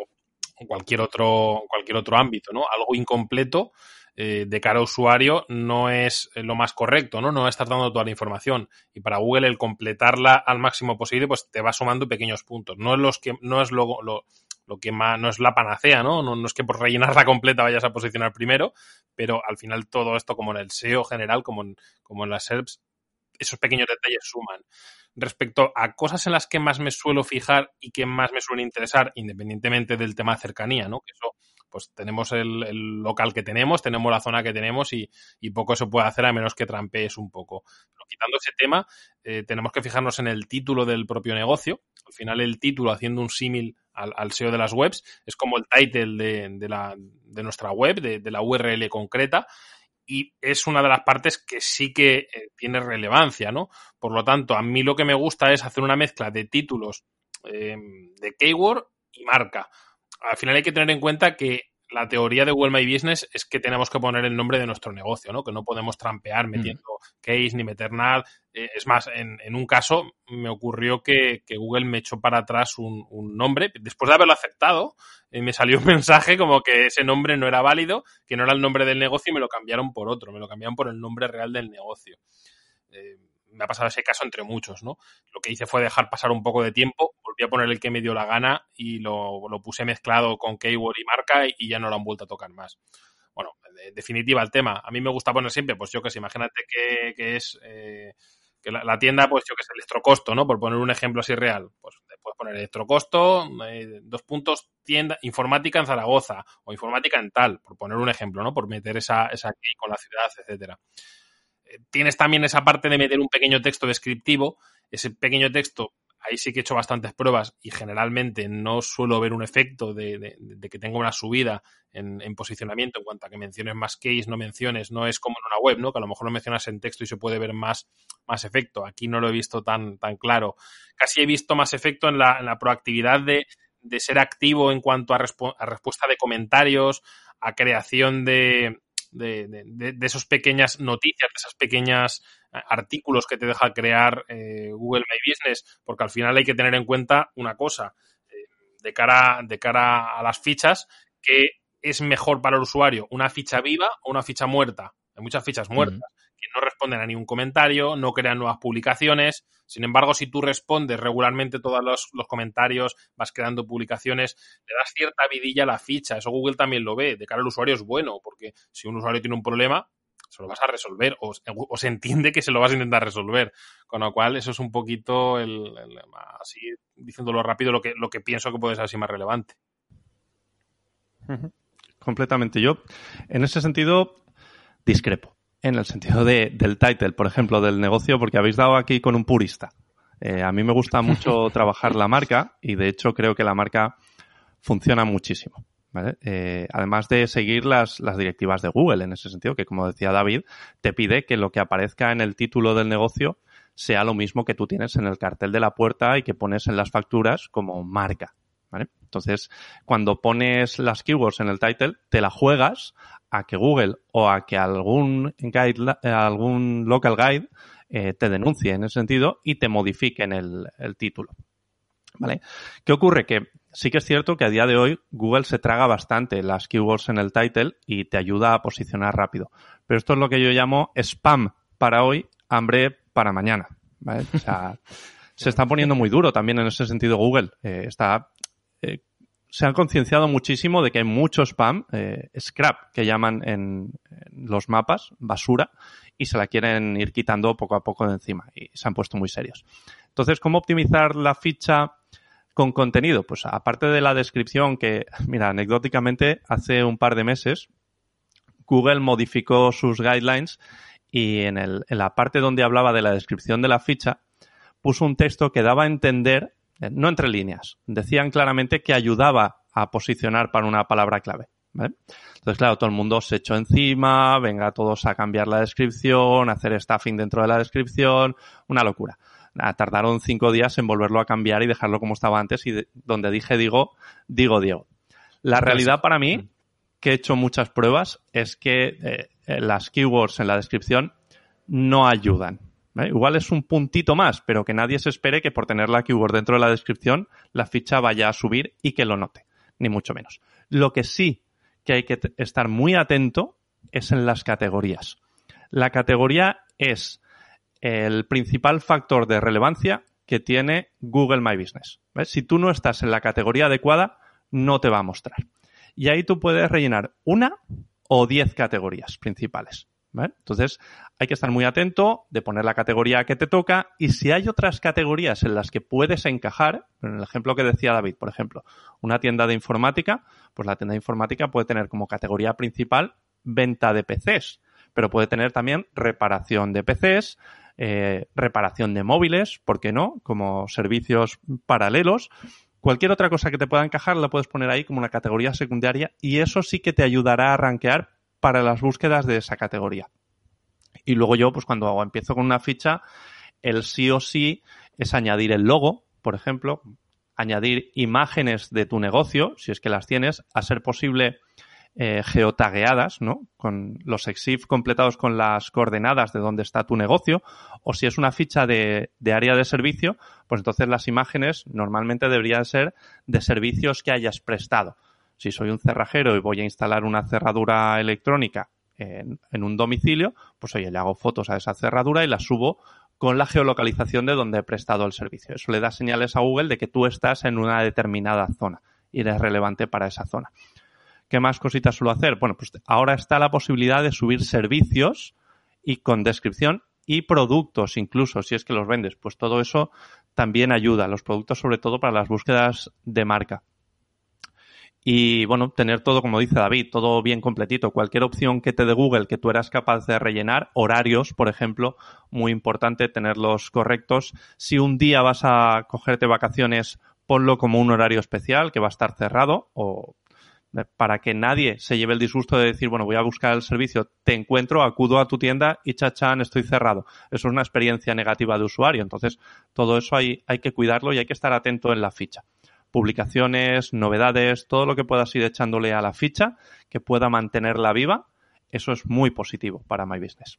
cualquier otro, cualquier otro ámbito, ¿no? Algo incompleto eh, de cara a usuario no es lo más correcto, ¿no? No estás dando toda la información. Y para Google el completarla al máximo posible, pues te va sumando pequeños puntos. No es los que, no es lo, lo, lo que más, no es la panacea, ¿no? ¿no? ¿no? es que por rellenarla completa vayas a posicionar primero, pero al final todo esto, como en el SEO general, como en, como en las SERPs, esos pequeños detalles suman. Respecto a cosas en las que más me suelo fijar y que más me suelen interesar, independientemente del tema de cercanía, ¿no? Que eso pues tenemos el, local que tenemos, tenemos la zona que tenemos y, poco se puede hacer a menos que trampees un poco. Pero quitando ese tema, eh, tenemos que fijarnos en el título del propio negocio. Al final el título, haciendo un símil al, al, SEO de las webs, es como el title de, nuestra web, de, la URL concreta. Y es una de las partes que sí que eh, tiene relevancia, ¿no? Por lo tanto, a mí lo que me gusta es hacer una mezcla de títulos eh, de keyword y marca al final hay que tener en cuenta que la teoría de Google My Business es que tenemos que poner el nombre de nuestro negocio, ¿no? Que no podemos trampear metiendo mm. case ni meter nada. Eh, es más, en, en, un caso me ocurrió que, que, Google me echó para atrás un, un nombre. Después de haberlo aceptado, eh, me salió un mensaje como que ese nombre no era válido, que no era el nombre del negocio y me lo cambiaron por otro. Me lo cambiaron por el nombre real del negocio. Eh, me ha pasado ese caso entre muchos, ¿no? Lo que hice fue dejar pasar un poco de tiempo, volví a poner el que me dio la gana y lo, lo puse mezclado con keyword y marca y, ya no lo han vuelto a tocar más. Bueno, en definitiva, el tema. A mí me gusta poner siempre, pues yo que sé, imagínate que, que es eh, que la, tienda, pues yo que sé, electrocosto, ¿no? Por poner un ejemplo así real. Pues puedes poner electrocosto, eh, dos puntos, tienda, informática en Zaragoza o informática en tal, por poner un ejemplo, ¿no? Por meter esa, esa key con la ciudad, etcétera tienes también esa parte de meter un pequeño texto descriptivo. Ese pequeño texto, ahí sí que he hecho bastantes pruebas y generalmente no suelo ver un efecto de, que tenga una subida en, en, posicionamiento en cuanto a que menciones más case, no menciones, no es como en una web, ¿no? Que a lo mejor lo mencionas en texto y se puede ver más, más efecto. Aquí no lo he visto tan, tan claro. Casi he visto más efecto en la, proactividad de, de, ser activo en cuanto a respuesta de comentarios, a creación de, de, de, de esas pequeñas noticias, de esas pequeñas eh, artículos que te deja crear eh, Google My Business, porque al final hay que tener en cuenta una cosa, eh, de, cara, de cara a las fichas, que es mejor para el usuario una ficha viva o una ficha muerta. Hay muchas fichas muertas. No responden a ningún comentario, no crean nuevas publicaciones. Sin embargo, si tú respondes regularmente todos los, comentarios, vas creando publicaciones, le das cierta vidilla a la ficha. Eso Google también lo ve. De cara al usuario es bueno, porque si un usuario tiene un problema, se lo vas a resolver o, se entiende que se lo vas a intentar resolver. Con lo cual, eso es un poquito, el, así diciéndolo rápido, lo que, lo que pienso que puede ser así más relevante. Completamente. Yo, en ese sentido, discrepo en el sentido de, del title, por ejemplo, del negocio, porque habéis dado aquí con un purista. Eh, a mí me gusta mucho trabajar la marca y de hecho creo que la marca funciona muchísimo. ¿vale? Eh, además de seguir las, las directivas de Google en ese sentido, que como decía David, te pide que lo que aparezca en el título del negocio sea lo mismo que tú tienes en el cartel de la puerta y que pones en las facturas como marca. ¿Vale? Entonces, cuando pones las keywords en el title, te la juegas a que Google o a que algún guide, algún local guide eh, te denuncie en ese sentido y te modifiquen el, el título. ¿Vale? ¿Qué ocurre? Que sí que es cierto que a día de hoy Google se traga bastante las keywords en el title y te ayuda a posicionar rápido. Pero esto es lo que yo llamo spam para hoy, hambre para mañana. ¿vale? O sea, se está poniendo muy duro también en ese sentido Google. Eh, está eh, se han concienciado muchísimo de que hay mucho spam, eh, scrap, que llaman en, en, los mapas, basura, y se la quieren ir quitando poco a poco de encima y se han puesto muy serios. Entonces, ¿cómo optimizar la ficha con contenido? Pues aparte de la descripción que, mira, anecdóticamente, hace un par de meses, Google modificó sus guidelines y en, el, en la parte donde hablaba de la descripción de la ficha, puso un texto que daba a entender no entre líneas, decían claramente que ayudaba a posicionar para una palabra clave. ¿vale? Entonces, claro, todo el mundo se echó encima, venga todos a cambiar la descripción, hacer staffing dentro de la descripción, una locura. Tardaron cinco días en volverlo a cambiar y dejarlo como estaba antes y de, donde dije digo, digo Diego. La realidad para mí, que he hecho muchas pruebas, es que eh, las keywords en la descripción no ayudan. Igual es un puntito más, pero que nadie se espere que por tener la keyword dentro de la descripción la ficha vaya a subir y que lo note. ni mucho menos. Lo que sí que hay que estar muy atento es en las categorías. La categoría es el principal factor de relevancia que tiene Google My Business. Si tú no estás en la categoría adecuada, no te va a mostrar. Y ahí tú puedes rellenar una o diez categorías principales. Entonces, hay que estar muy atento de poner la categoría que te toca y si hay otras categorías en las que puedes encajar, en el ejemplo que decía David, por ejemplo, una tienda de informática, pues la tienda de informática puede tener como categoría principal venta de PCs, pero puede tener también reparación de PCs, eh, reparación de móviles, ¿por qué no? Como servicios paralelos. Cualquier otra cosa que te pueda encajar la puedes poner ahí como una categoría secundaria y eso sí que te ayudará a rankear para las búsquedas de esa categoría. Y luego yo, pues cuando empiezo con una ficha, el sí o sí es añadir el logo, por ejemplo, añadir imágenes de tu negocio, si es que las tienes, a ser posible eh, geotagueadas, ¿no? Con los EXIF completados con las coordenadas de dónde está tu negocio, o si es una ficha de, de, área de servicio, pues entonces las imágenes normalmente deberían ser de servicios que hayas prestado. Si soy un cerrajero y voy a instalar una cerradura electrónica en, un domicilio, pues oye, le hago fotos a esa cerradura y la subo con la geolocalización de donde he prestado el servicio. Eso le da señales a Google de que tú estás en una determinada zona y eres relevante para esa zona. ¿Qué más cositas suelo hacer? Bueno, pues ahora está la posibilidad de subir servicios y con descripción y productos incluso, si es que los vendes. Pues todo eso también ayuda. Los productos sobre todo para las búsquedas de marca. Y bueno, tener todo, como dice David, todo bien completito. Cualquier opción que te dé Google que tú eras capaz de rellenar, horarios, por ejemplo, muy importante tenerlos correctos. Si un día vas a cogerte vacaciones, ponlo como un horario especial que va a estar cerrado o para que nadie se lleve el disgusto de decir, bueno, voy a buscar el servicio, te encuentro, acudo a tu tienda y chachan, estoy cerrado. Eso es una experiencia negativa de usuario. Entonces, todo eso hay, hay que cuidarlo y hay que estar atento en la ficha. Publicaciones, novedades, todo lo que puedas ir echándole a la ficha, que pueda mantenerla viva, eso es muy positivo para My Business.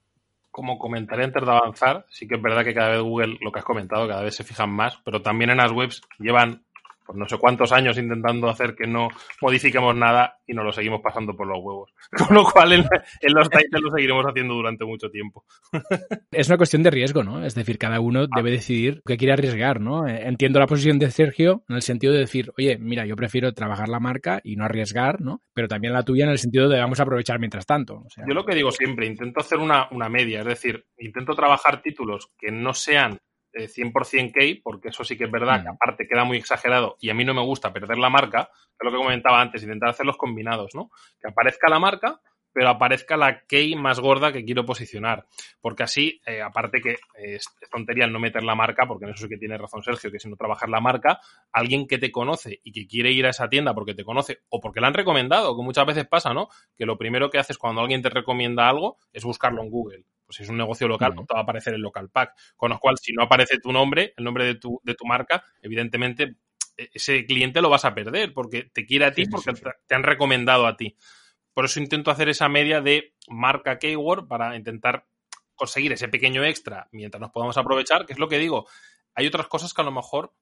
Como comentario antes de avanzar, sí que es verdad que cada vez Google, lo que has comentado, cada vez se fijan más, pero también en las webs llevan pues no sé cuántos años intentando hacer que no modifiquemos nada y nos lo seguimos pasando por los huevos. Con lo cual en, los titles lo seguiremos haciendo durante mucho tiempo. Es una cuestión de riesgo, ¿no? Es decir, cada uno ah. debe decidir qué quiere arriesgar, ¿no? Entiendo la posición de Sergio en el sentido de decir, oye, mira, yo prefiero trabajar la marca y no arriesgar, ¿no? Pero también la tuya en el sentido de vamos a aprovechar mientras tanto. yo lo que digo siempre, intento hacer una, una media, es decir, intento trabajar títulos que no sean 100% eh, key, porque eso sí que es verdad, que mm. aparte queda muy exagerado y a mí no me gusta perder la marca, es lo que comentaba antes, intentar hacerlos combinados, ¿no? Que aparezca la marca, pero aparezca la key más gorda que quiero posicionar. Porque así, eh, aparte que es, tontería el no meter la marca, porque en eso sí que tiene razón Sergio, que si no trabajar la marca, alguien que te conoce y que quiere ir a esa tienda porque te conoce o porque la han recomendado, que muchas veces pasa, ¿no? Que lo primero que haces cuando alguien te recomienda algo es buscarlo en Google pues si es un negocio local, no te va a aparecer el local pack. Con lo cual, si no aparece tu nombre, el nombre de tu, de tu marca, evidentemente e, ese cliente lo vas a perder porque te quiere a ti, porque te han recomendado a ti. Por eso intento hacer esa media de marca keyword para intentar conseguir ese pequeño extra mientras nos podamos aprovechar, que es lo que digo. Hay otras cosas que a lo mejor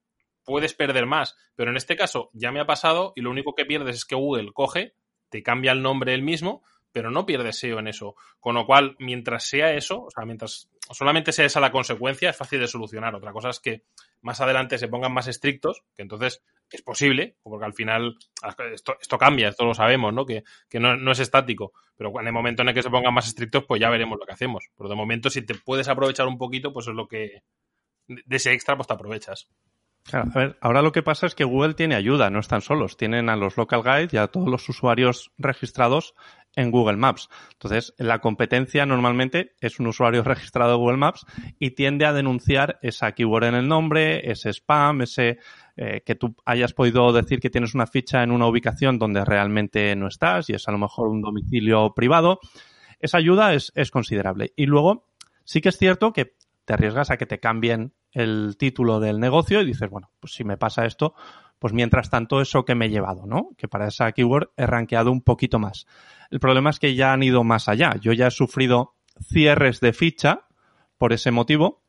puedes perder más, pero en este caso ya me ha pasado y lo único que pierdes es que Google coge, te cambia el nombre él mismo, pero no pierde SEO en eso. Con lo cual, mientras sea eso, o sea, mientras solamente sea esa la consecuencia, es fácil de solucionar. Otra cosa es que más adelante se pongan más estrictos, que entonces es posible, porque al final esto, esto cambia, esto lo sabemos, ¿no? Que, que no, no, es estático. Pero en el momento en el que se pongan más estrictos, pues ya veremos lo que hacemos. Pero de momento, si te puedes aprovechar un poquito, pues es lo que. De ese extra, pues te aprovechas. Claro, a ver, ahora lo que pasa es que Google tiene ayuda, no están solos. Tienen a los local guides y a todos los usuarios registrados en Google Maps. Entonces, la competencia normalmente es un usuario registrado en Google Maps y tiende a denunciar esa keyword en el nombre, ese spam, ese eh, que tú hayas podido decir que tienes una ficha en una ubicación donde realmente no estás y es a lo mejor un domicilio privado. Esa ayuda es considerable. Y luego, sí que es cierto que te arriesgas a que te cambien el título del negocio y dices, bueno, pues si me pasa esto, pues mientras tanto eso que me he llevado, ¿no? Que para esa keyword he rankeado un poquito más. El problema es que ya han ido más allá. Yo ya he sufrido cierres de ficha por ese motivo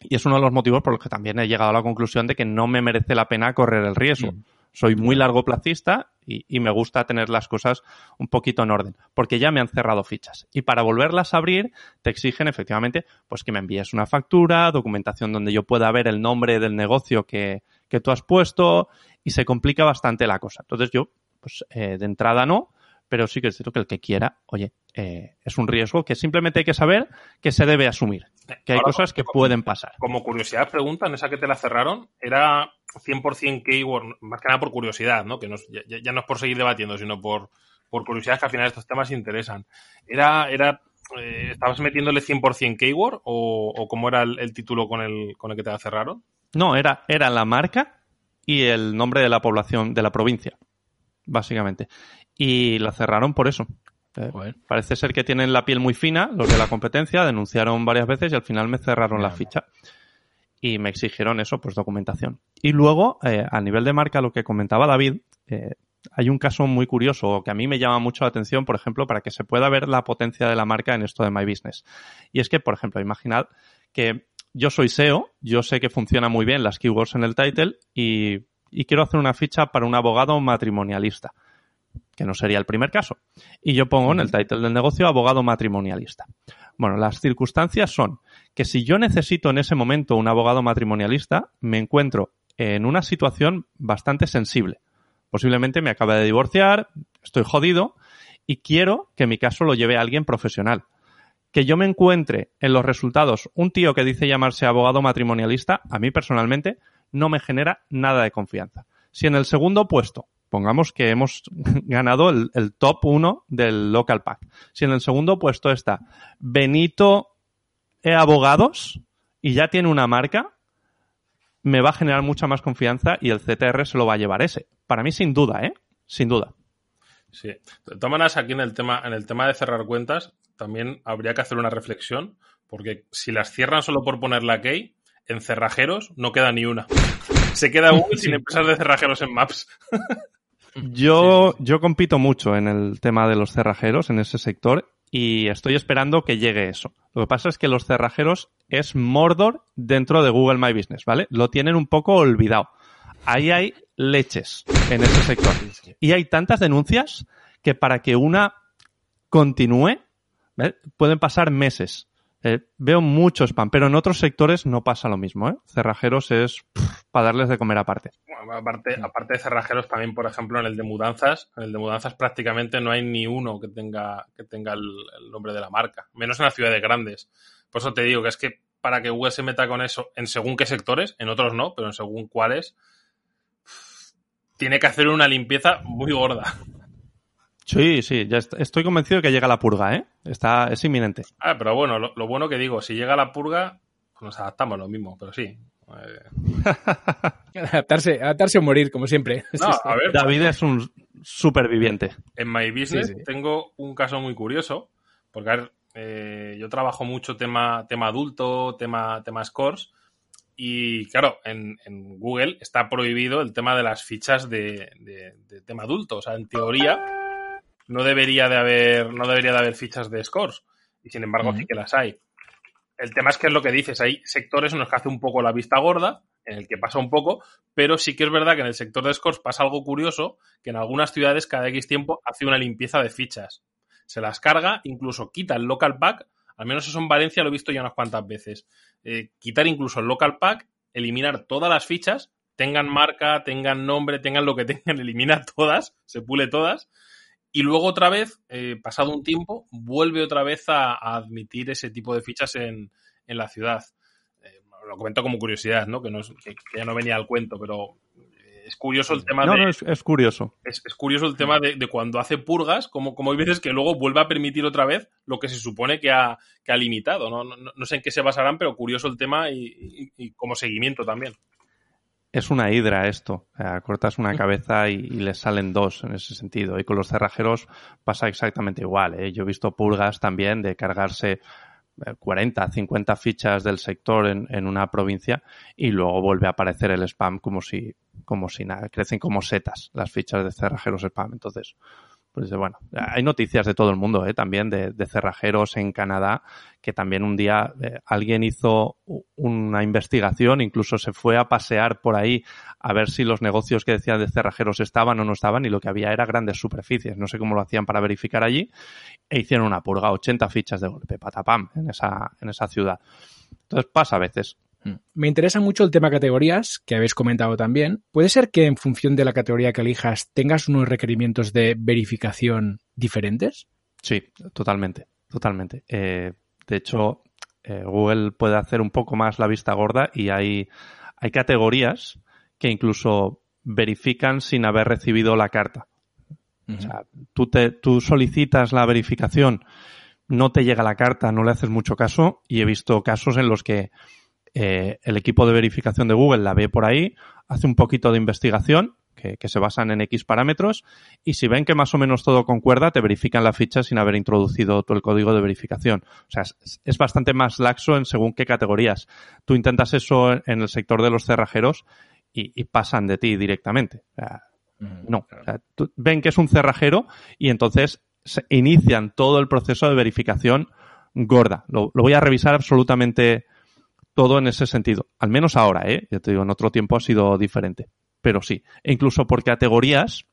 y es uno de los motivos por los que también he llegado a la conclusión de que no me merece la pena correr el riesgo. Mm. Soy muy largo placista y, me gusta tener las cosas un poquito en orden, porque ya me han cerrado fichas. Y para volverlas a abrir, te exigen efectivamente pues que me envíes una factura, documentación donde yo pueda ver el nombre del negocio que, que tú has puesto y se complica bastante la cosa. Entonces yo, pues eh, de entrada no, pero sí que es cierto que el que quiera, oye, eh, es un riesgo que simplemente hay que saber que se debe asumir, que hay Ahora, cosas que pueden pasar. Como curiosidad, pregunta, en esa que te la cerraron, era 100% keyword, más que nada por curiosidad, ¿no? Que ya no es por seguir debatiendo, sino por, por curiosidad, que al final estos temas interesan. ¿Era, era eh, estabas metiéndole 100% keyword o, o cómo era el, el título con el, con el que te la cerraron? No, era, era la marca y el nombre de la población, de la provincia, básicamente. Y la cerraron por eso. Eh. Parece ser que tienen la piel muy fina, los de la competencia, denunciaron varias veces y al final me cerraron la ficha. Y me exigieron eso, pues documentación. Y luego, eh, a nivel de marca, lo que comentaba David, eh, hay un caso muy curioso que a mí me llama mucho la atención, por ejemplo, para que se pueda ver la potencia de la marca en esto de My Business. Y es que, por ejemplo, imaginad que yo soy SEO, yo sé que funciona muy bien las keywords en el title y, y quiero hacer una ficha para un abogado matrimonialista, que no sería el primer caso. Y yo pongo en el title del negocio abogado matrimonialista. Bueno, las circunstancias son que si yo necesito en ese momento un abogado matrimonialista, me encuentro en una situación bastante sensible. Posiblemente me acaba de divorciar, estoy jodido y quiero que mi caso lo lleve a alguien profesional. Que yo me encuentre en los resultados un tío que dice llamarse abogado matrimonialista, a mí personalmente no me genera nada de confianza. Si en el segundo puesto, pongamos que hemos ganado el, top 1 del local pack, si en el segundo puesto está Benito eh, Abogados y ya tiene una marca, me va a generar mucha más confianza y el CTR se lo va a llevar ese. Para mí, sin duda, ¿eh? Sin duda. Sí. Maneras, aquí en el tema, en el tema de cerrar cuentas, también habría que hacer una reflexión, porque si las cierran solo por poner la key, en cerrajeros no queda ni una. Se queda Google sin empresas de cerrajeros en Maps. Yo, yo compito mucho en el tema de los cerrajeros, en ese sector, y estoy esperando que llegue eso. Lo que pasa es que los cerrajeros es Mordor dentro de Google My Business, ¿vale? Lo tienen un poco olvidado. Ahí hay leches en ese sector. Y hay tantas denuncias que para que una continúe, ¿vale? pueden pasar meses. Eh, veo mucho spam, pero en otros sectores no pasa lo mismo, ¿eh? Cerrajeros es pff, para darles de comer aparte. Bueno, aparte, aparte de cerrajeros, también, por ejemplo, en el de mudanzas, en el de mudanzas prácticamente no hay ni uno que tenga, que tenga el, el nombre de la marca, menos en las ciudades grandes. Por eso te digo que es que para que Google se meta con eso, en según qué sectores, en otros no, pero en según cuáles, tiene que hacer una limpieza muy gorda. Sí, sí, ya est- estoy convencido de que llega la purga, ¿eh? Está, es inminente. Ah, pero bueno, lo, lo bueno que digo, si llega la purga, pues nos adaptamos lo mismo, pero sí. Eh, Adaptarse, adaptarse o morir, como siempre. no, a ver, David es un superviviente. En My Business Sí, sí. tengo un caso muy curioso, porque a ver, eh, yo trabajo mucho tema, tema adulto, tema, tema scores, y claro, en, en Google está prohibido el tema de las fichas de, de- de tema adulto. O sea, en teoría no debería de haber, no debería de haber fichas de scores, y sin embargo sí que las hay. El tema es que es lo que dices, hay sectores en los que hace un poco la vista gorda, en el que pasa un poco, pero sí que es verdad que en el sector de scores pasa algo curioso, que en algunas ciudades cada X tiempo hace una limpieza de fichas. Se las carga, incluso quita el local pack, al menos eso en Valencia lo he visto ya unas cuantas veces. Eh, quitar incluso el local pack, eliminar todas las fichas, tengan marca, tengan nombre, tengan lo que tengan, elimina todas, se pule todas, y luego otra vez, eh, pasado un tiempo, vuelve otra vez a, a admitir ese tipo de fichas en, en la ciudad. Eh, lo comento como curiosidad, ¿no? Que, no es- que- que ya no venía al cuento, pero eh, es curioso el tema No, de no, es, es curioso. es, es curioso el tema de, de cuando hace purgas, como, como hay veces que luego vuelve a permitir otra vez lo que se supone que ha, que ha limitado. ¿no? No, no- no sé en qué se basarán, pero curioso el tema y, y- y como seguimiento también. Es una hidra esto. O sea, cortas una cabeza y, y le salen dos en ese sentido. Y con los cerrajeros pasa exactamente igual. ¿eh? Yo he visto purgas también de cargarse eh, 40, 50 fichas del sector en, en una provincia y luego vuelve a aparecer el spam como si, como si nada. Crecen como setas las fichas de cerrajeros spam. Entonces, Pues bueno, hay noticias de todo el mundo, ¿eh? también de, cerrajeros en Canadá, que también un día eh, alguien hizo una investigación, incluso se fue a pasear por ahí a ver si los negocios que decían de cerrajeros estaban o no estaban y lo que había era grandes superficies. No sé cómo lo hacían para verificar allí e hicieron una purga, 80 fichas de golpe, patapam, en esa, en esa ciudad. Entonces pasa a veces. Mm. Me interesa mucho el tema categorías, que habéis comentado también. ¿Puede ser que en función de la categoría que elijas tengas unos requerimientos de verificación diferentes? Sí, totalmente, totalmente. Eh, de hecho, eh, Google puede hacer un poco más la vista gorda y hay, hay categorías que incluso verifican sin haber recibido la carta. O sea, tú, te, tú solicitas la verificación, no te llega la carta, no le haces mucho caso y he visto casos en los que eh, el equipo de verificación de Google la ve por ahí, hace un poquito de investigación, que, se basan en X parámetros, y si ven que más o menos todo concuerda, te verifican la ficha sin haber introducido todo el código de verificación. O sea, es, bastante más laxo en según qué categorías. Tú intentas eso en el sector de los cerrajeros y, pasan de ti directamente. no. ven que es un cerrajero y entonces inician todo el proceso de verificación gorda. lo voy a revisar absolutamente todo en ese sentido. Al menos ahora, ¿eh? Ya te digo, en otro tiempo ha sido diferente. Pero sí. E incluso por categorías,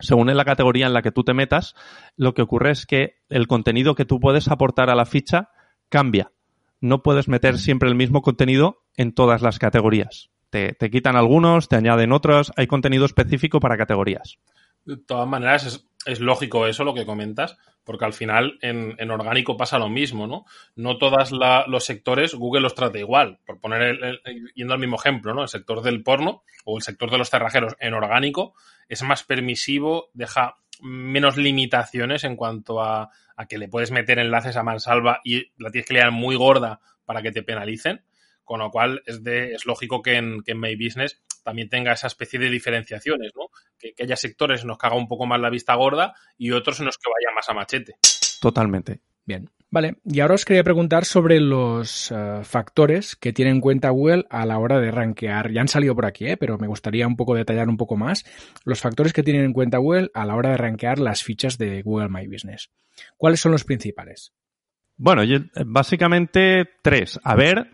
según en la categoría en la que tú te metas, lo que ocurre es que el contenido que tú puedes aportar a la ficha cambia. No puedes meter siempre el mismo contenido en todas las categorías. Te, te quitan algunos, te añaden otros, hay contenido específico para categorías. De todas maneras, es, es lógico eso lo que comentas, porque al final en, en orgánico pasa lo mismo, ¿no? No todos los sectores Google los trata igual. Por poner, el, yendo al mismo ejemplo, ¿no? El sector del porno o el sector de los cerrajeros en orgánico es más permisivo, deja menos limitaciones en cuanto a, a que le puedes meter enlaces a mansalva y la tienes que leer muy gorda para que te penalicen. Con lo cual es, de, es lógico que en, que en My Business también tenga esa especie de diferenciaciones, ¿no? Que, haya sectores en los que haga un poco más la vista gorda y otros en los que vaya más a machete. Totalmente. Bien, vale. Y ahora os quería preguntar sobre los eh, factores que tiene en cuenta Google a la hora de rankear. Ya han salido por aquí, ¿eh? pero me gustaría un poco detallar un poco más los factores que tienen en cuenta Google a la hora de rankear las fichas de Google My Business. ¿Cuáles son los principales? Bueno, básicamente tres. A ver,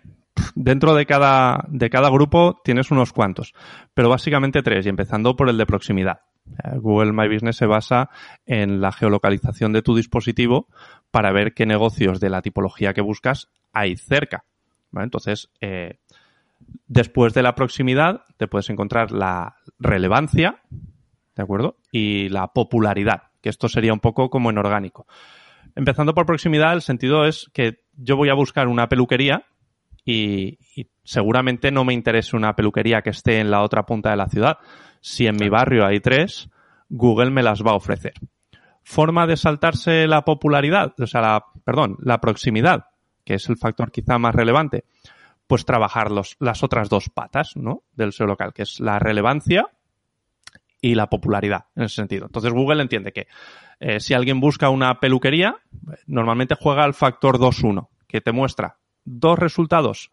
dentro de cada, de cada grupo tienes unos cuantos, pero básicamente tres, y empezando por el de proximidad. Eh, Google My Business se basa en la geolocalización de tu dispositivo para ver qué negocios de la tipología que buscas hay cerca. Entonces, eh, después de la proximidad, te puedes encontrar la relevancia, ¿de acuerdo? Y la popularidad, que esto sería un poco como en orgánico. Empezando por proximidad, el sentido es que yo voy a buscar una peluquería y, seguramente no me interese una peluquería que esté en la otra punta de la ciudad. Si en mi barrio hay tres, Google me las va a ofrecer. Forma de saltarse la popularidad, o sea, la, perdón, la proximidad, que es el factor quizá más relevante, pues trabajar los, las otras dos patas, ¿no? Del SEO local, que es la relevancia y la popularidad, en ese sentido. Entonces Google entiende que eh, si alguien busca una peluquería, normalmente juega al factor 2-1, que te muestra dos resultados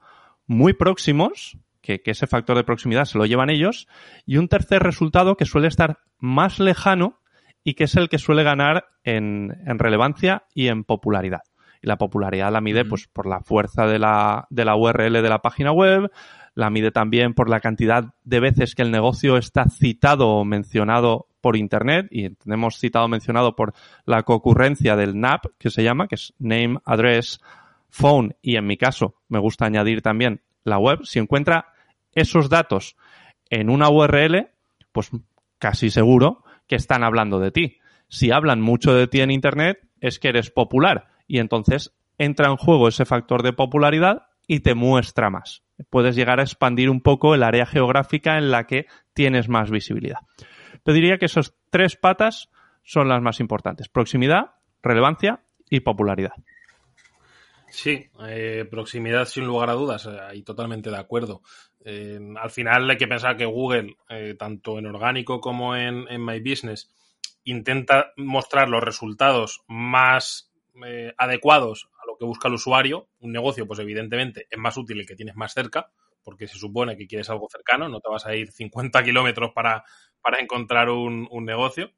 muy próximos, que, ese factor de proximidad se lo llevan ellos, y un tercer resultado que suele estar más lejano y que es el que suele ganar en, relevancia y en popularidad. Y la popularidad la mide pues por la fuerza de la, de la URL de la página web, la mide también por la cantidad de veces que el negocio está citado o mencionado por Internet, y tenemos citado o mencionado por la concurrencia del NAP, que se llama, que es Name, Address, phone y en mi caso me gusta añadir también la web, si encuentra esos datos en una URL, pues casi seguro que están hablando de ti. Si hablan mucho de ti en Internet, es que eres popular y entonces entra en juego ese factor de popularidad y te muestra más. Puedes llegar a expandir un poco el área geográfica en la que tienes más visibilidad. Te diría que esas tres patas son las más importantes. Proximidad, relevancia y popularidad. Sí, eh, proximidad sin lugar a dudas, eh, y totalmente de acuerdo. Eh, al final hay que pensar que Google, tanto en orgánico como en, My Business, intenta mostrar los resultados más adecuados a lo que busca el usuario. Un negocio, pues evidentemente, es más útil el que tienes más cerca, porque se supone que quieres algo cercano, no te vas a ir 50 kilómetros para, para encontrar un, negocio.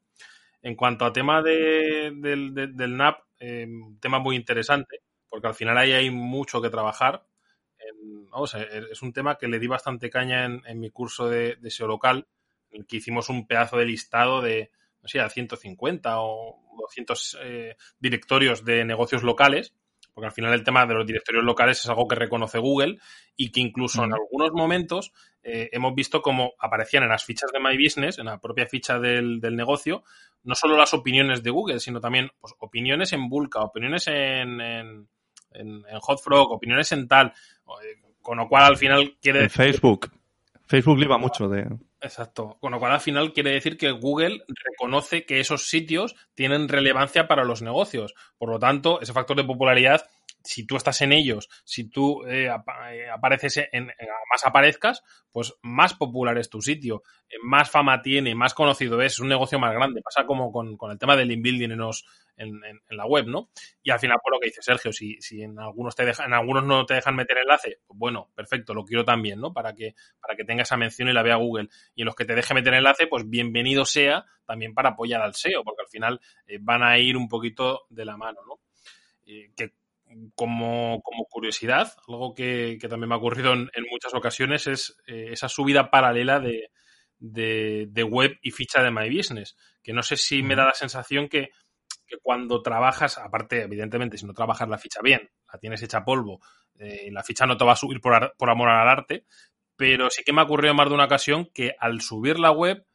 En cuanto a tema de, del, del NAP, eh, tema muy interesante, porque al final ahí hay mucho que trabajar. vamos, es un tema que le di bastante caña en, mi curso de, de, SEO local, en el que hicimos un pedazo de listado de, no sé, 150 o 200 eh, directorios de negocios locales porque al final el tema de los directorios locales es algo que reconoce Google y que incluso en algunos momentos eh, hemos visto cómo aparecían en las fichas de My Business, en la propia ficha del, negocio, no solo las opiniones de Google, sino también pues, opiniones en Bulka, opiniones en, en, en, Hotfrog, opiniones en tal, eh, con lo cual al final quiere decir... Facebook. Facebook iba mucho de... Exacto. Con lo cual, al final quiere decir que Google reconoce que esos sitios tienen relevancia para los negocios. Por lo tanto, ese factor de popularidad, si tú estás en ellos, si tú eh, eh, apareces en, más aparezcas, pues más popular es tu sitio, eh, más fama tiene, más conocido es, es un negocio más grande. Pasa como con, el tema del inbuilding en, los, en, la web, ¿no? Y al final, por lo que dice Sergio, si, si en algunos te dejan, en algunos no te dejan meter enlace, pues bueno, perfecto, lo quiero también, ¿no? Para que, para que tenga esa mención y la vea Google. Y en los que te deje meter enlace, pues bienvenido sea también para apoyar al SEO, porque al final van a ir un poquito de la mano, ¿no? que como, como, curiosidad, algo que, también me ha ocurrido en, muchas ocasiones es eh, esa subida paralela de, de, web y ficha de My Business, que no sé si me da la sensación que que cuando trabajas, aparte, evidentemente, si no trabajas la ficha bien, la tienes hecha polvo, eh, la ficha no te va a subir por, por, amor al arte, pero sí que me ha ocurrido en más de una ocasión que al subir la web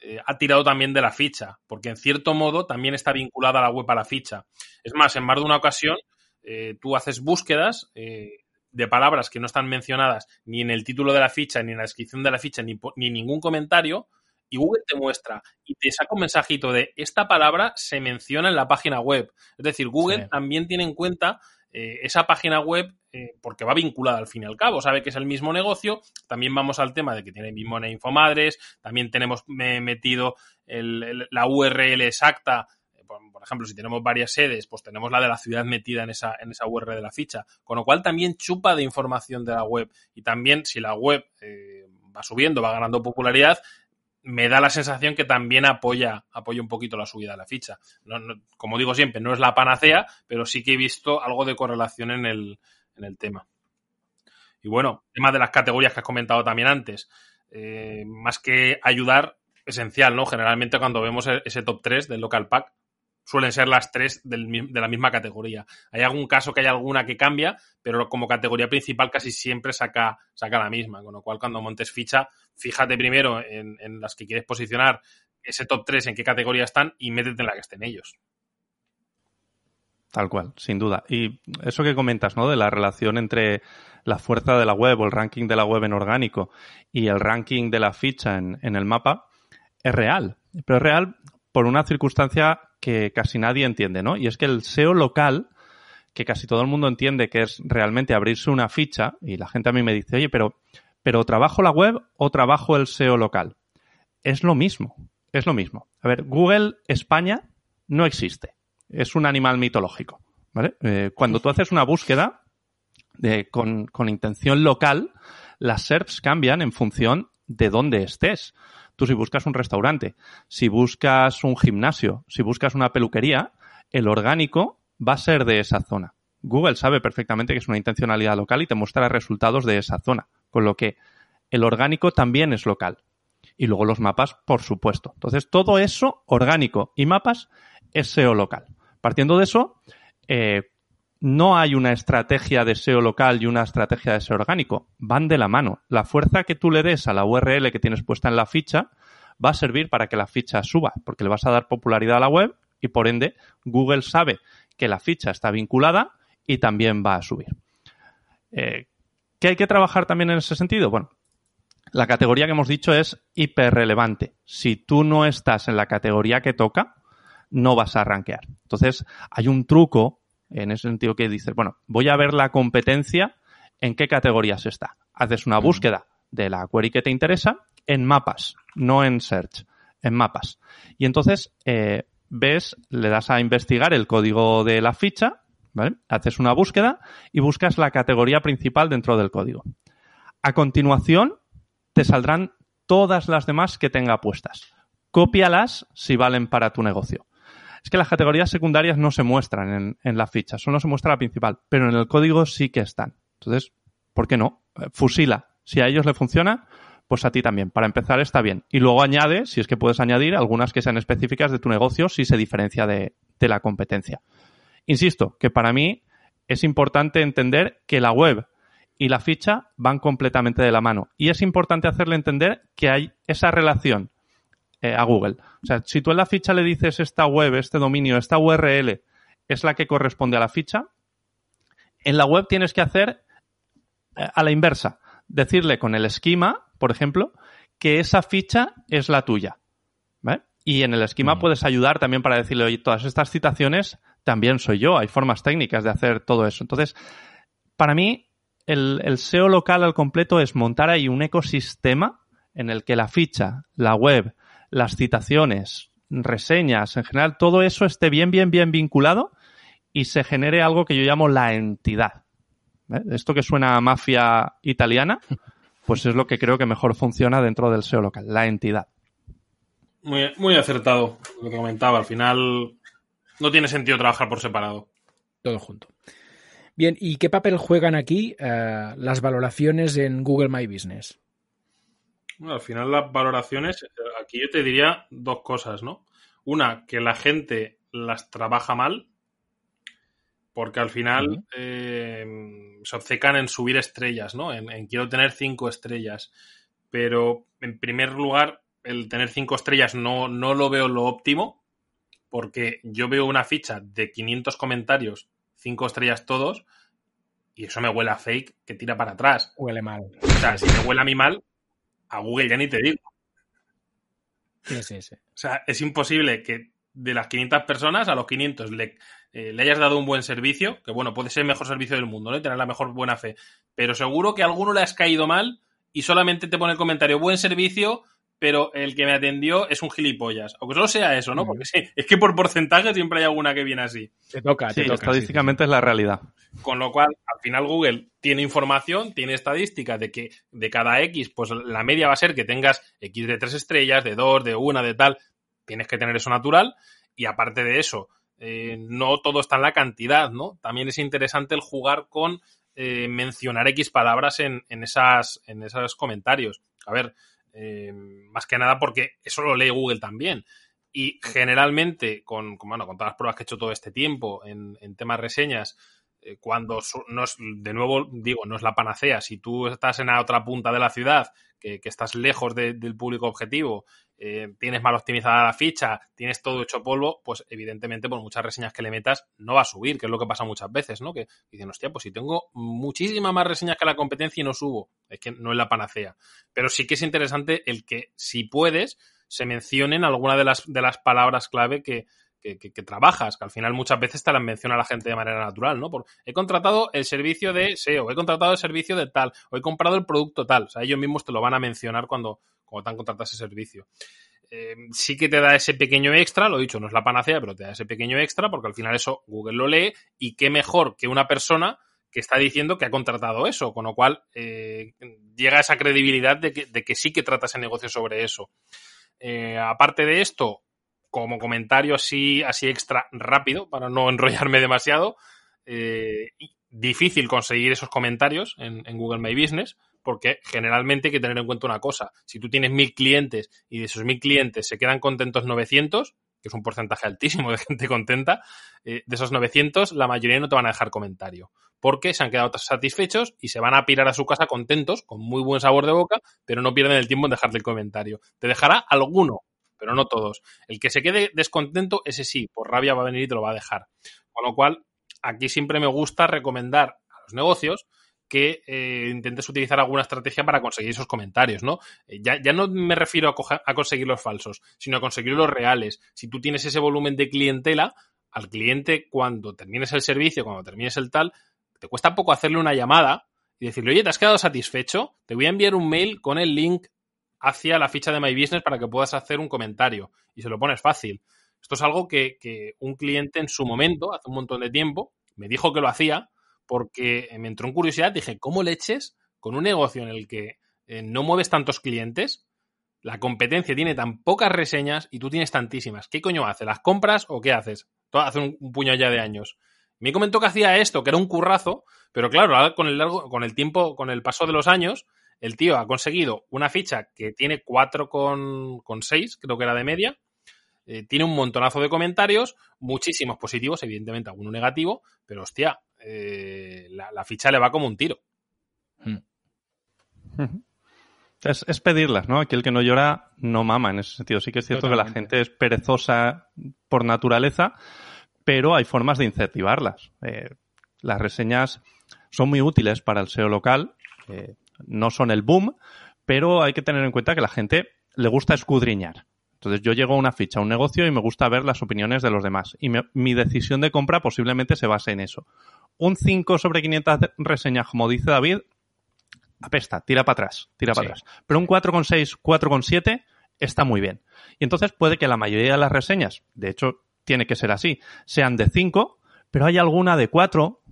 eh, ha tirado también de la ficha, porque en cierto modo también está vinculada la web a la ficha. Es más, en más de una ocasión eh, tú haces búsquedas de palabras que no están mencionadas ni en el título de la ficha, ni en la descripción de la ficha, ni, ni ningún comentario, y Google te muestra y te saca un mensajito de esta palabra se menciona en la página web. Es decir, Google también tiene en cuenta eh, esa página web eh, porque va vinculada al fin y al cabo, sabe que es el mismo negocio. También vamos al tema de que tiene el mismo Infomadres, también tenemos metido la URL exacta. Eh, por, ejemplo, si tenemos varias sedes, pues tenemos la de la ciudad metida en esa, en esa URL de la ficha. Con lo cual también chupa de información de la web. Y también si la web va subiendo, va ganando popularidad, me da la sensación que también apoya, apoya un poquito la subida de la ficha. como digo siempre, no es la panacea, pero sí que he visto algo de correlación en el, en el tema. Y bueno, tema de las categorías que has comentado también antes. Eh, más que ayudar, esencial, ¿no? Generalmente cuando vemos e-, ese top 3 del local pack, suelen ser las tres de la misma categoría. Hay algún caso que hay alguna que cambia, pero como categoría principal casi siempre saca, saca la misma. Con lo cual, cuando montes ficha, fíjate primero en, las que quieres posicionar ese top 3, en qué categoría están y métete en la que estén ellos. Tal cual, sin duda. Y eso que comentas, ¿no? De la relación entre la fuerza de la web o el ranking de la web en orgánico y el ranking de la ficha en, en el mapa, es real. Pero es real por una circunstancia que casi nadie entiende, ¿no? Y es que el SEO local, que casi todo el mundo entiende que es realmente abrirse una ficha, y la gente a mí me dice, oye, pero, pero ¿trabajo la web o trabajo el SEO local? Es lo mismo, es lo mismo. A ver, Google España no existe, es un animal mitológico, ¿vale? Eh, cuando tú haces una búsqueda de, con, con intención local, las SERPs cambian en función de dónde estés. Tú si buscas un restaurante, si buscas un gimnasio, si buscas una peluquería, el orgánico va a ser de esa zona. Google sabe perfectamente que es una intencionalidad local y te muestra resultados de esa zona, con lo que el orgánico también es local. Y luego los mapas, por supuesto. Entonces, todo eso, orgánico y mapas, es SEO local. Partiendo de eso, eh, no hay una estrategia de SEO local y una estrategia de SEO orgánico. Van de la mano. La fuerza que tú le des a la URL que tienes puesta en la ficha va a servir para que la ficha suba, porque le vas a dar popularidad a la web y por ende Google sabe que la ficha está vinculada y también va a subir. Eh, ¿Qué hay que trabajar también en ese sentido? Bueno, la categoría que hemos dicho es hiperrelevante. Si tú no estás en la categoría que toca, no vas a rankear. Entonces, hay un truco en ese sentido que dices, bueno, voy a ver la competencia en qué categorías está. Haces una búsqueda de la query que te interesa en mapas, no en search, en mapas. Y entonces eh, ves, le das a investigar el código de la ficha, ¿vale? Haces una búsqueda y buscas la categoría principal dentro del código. A continuación, te saldrán todas las demás que tenga puestas. cópialas si valen para tu negocio. Es que las categorías secundarias no se muestran en, la ficha, solo se muestra la principal, pero en el código sí que están. Entonces, ¿por qué no? Eh, fusila. Si a ellos le funciona, pues a ti también. Para empezar está bien. Y luego añade, si es que puedes añadir, algunas que sean específicas de tu negocio si se diferencia de la competencia. Insisto, que para mí es importante entender que la web y la ficha van completamente de la mano. Y es importante hacerle entender que hay esa relación eh, a Google. O sea, si tú en la ficha le dices esta web, este dominio, esta URL es la que corresponde a la ficha, en la web tienes que hacer eh, a la inversa. Decirle con el esquema, por ejemplo, que esa ficha es la tuya. Y en el esquema puedes ayudar también para decirle, oye, todas estas citaciones también soy yo. Hay formas técnicas de hacer todo eso. Entonces, para mí, el, el SEO local al completo es montar ahí un ecosistema en el que la ficha, la web, las citaciones, reseñas, en general, todo eso esté bien, bien, bien vinculado y se genere algo que yo llamo la entidad. Esto que suena a mafia italiana, pues es lo que creo que mejor funciona dentro del SEO local, la entidad. Muy, muy acertado lo que comentaba. Al final no tiene sentido trabajar por separado. Todo junto. Bien, ¿y qué papel juegan aquí uh, las valoraciones en Google My Business? Bueno, al final las valoraciones, aquí yo te diría dos cosas, ¿no? Una, que la gente las trabaja mal, porque al final uh -huh. eh, se obcecan en subir estrellas, ¿no? En, en, quiero tener cinco estrellas. Pero, en primer lugar, el tener cinco estrellas no, no lo veo lo óptimo, porque yo veo una ficha de 500 comentarios, cinco estrellas todos, y eso me huele a fake que tira para atrás. Huele mal. O sea, si me huele a mí mal, a Google ya ni te digo. Sí, sí, sí. O sea, es imposible que de las 500 personas a los 500 le, eh, le hayas dado un buen servicio, que bueno, puede ser el mejor servicio del mundo, ¿no? Y tener la mejor buena fe. Pero seguro que a alguno le has caído mal y solamente te pone el comentario buen servicio, pero el que me atendió es un gilipollas. Aunque solo sea eso, ¿no? Porque sí, es que por porcentaje siempre hay alguna que viene así. Te toca, te sí, toca. Estadísticamente sí, sí. es la realidad. Con lo cual, al final Google tiene información, tiene estadísticas de que de cada X, pues la media va a ser que tengas X de tres estrellas, de dos, de una, de tal. Tienes que tener eso natural. Y aparte de eso, eh, no todo está en la cantidad, ¿no? También es interesante el jugar con eh, mencionar X palabras en, en, esas, en esos comentarios. A ver, eh, más que nada porque eso lo lee Google también. Y generalmente, con, con, bueno, con todas las pruebas que he hecho todo este tiempo en, en temas reseñas, cuando no es, de nuevo digo, no es la panacea. Si tú estás en la otra punta de la ciudad, que, estás lejos de, del público objetivo, eh, tienes mal optimizada la ficha, tienes todo hecho polvo, pues evidentemente por muchas reseñas que le metas no va a subir, que es lo que pasa muchas veces, ¿no? Que dicen, hostia, pues si tengo muchísimas más reseñas que la competencia y no subo, es que no es la panacea. Pero sí que es interesante el que, si puedes, se mencionen alguna de las, de las palabras clave que, que, trabajas, que al final muchas veces te las menciona la gente de manera natural, ¿no? Por, he contratado el servicio de SEO, he contratado el servicio de tal, o he comprado el producto tal. O sea, ellos mismos te lo van a mencionar cuando, cuando te han contratado ese servicio. Eh, sí que te da ese pequeño extra, lo dicho, no es la panacea, pero te da ese pequeño extra, porque al final eso Google lo lee, y qué mejor que una persona que está diciendo que ha contratado eso, con lo cual eh, llega esa credibilidad de que, de que, sí que trata ese negocio sobre eso. Eh, aparte de esto, como comentario así, así extra rápido, para no enrollarme demasiado, eh, difícil conseguir esos comentarios en, Google My Business, porque generalmente hay que tener en cuenta una cosa. Si tú tienes mil clientes y de esos mil clientes se quedan contentos 900, que es un porcentaje altísimo de gente contenta, eh, de esos 900 la mayoría no te van a dejar comentario, porque se han quedado satisfechos y se van a pirar a su casa contentos, con muy buen sabor de boca, pero no pierden el tiempo en dejarte el comentario. Te dejará alguno, pero no todos. El que se quede descontento, ese sí, por rabia va a venir y te lo va a dejar. Con lo cual, aquí siempre me gusta recomendar a los negocios que eh, intentes utilizar alguna estrategia para conseguir esos comentarios, ¿no? Eh, ya, ya, no me refiero a, a, conseguir los falsos, sino a conseguir los reales. Si tú tienes ese volumen de clientela, al cliente cuando termines el servicio, cuando termines el tal, te cuesta poco hacerle una llamada y decirle, oye, ¿te has quedado satisfecho? Te voy a enviar un mail con el link hacia la ficha de My Business para que puedas hacer un comentario y se lo pones fácil. Esto es algo que, un cliente en su momento, hace un montón de tiempo, me dijo que lo hacía porque me entró en curiosidad, dije, ¿cómo leches con un negocio en el que eh, no mueves tantos clientes? la competencia tiene tan pocas reseñas y tú tienes tantísimas. ¿Qué coño hace? ¿Las compras o qué haces? Todo hace un, puño ya de años. Me comentó que hacía esto, que era un currazo, pero claro, con el largo, con el tiempo, con el paso de los años, el tío ha conseguido una ficha que tiene 4,6, creo que era de media. Eh, tiene un montonazo de comentarios, muchísimos positivos, evidentemente alguno negativo, pero hostia, eh, la, la ficha le va como un tiro. Es, es, pedirlas, ¿no? Aquí el que no llora no mama en ese sentido. Sí que es cierto Totalmente. que la gente es perezosa por naturaleza, pero hay formas de incentivarlas. Eh, las reseñas son muy útiles para el SEO local, eh, no son el boom, pero hay que tener en cuenta que la gente le gusta escudriñar. Entonces yo llego a una ficha, a un negocio y me gusta ver las opiniones de los demás. Y me, mi decisión de compra posiblemente se base en eso. Un 5 sobre 500 reseñas, como dice David, apesta, tira para atrás, tira para sí. atrás. Pero un 4,6, 4,7 está muy bien. Y entonces puede que la mayoría de las reseñas, de hecho tiene que ser así, sean de 5, pero hay alguna de 4,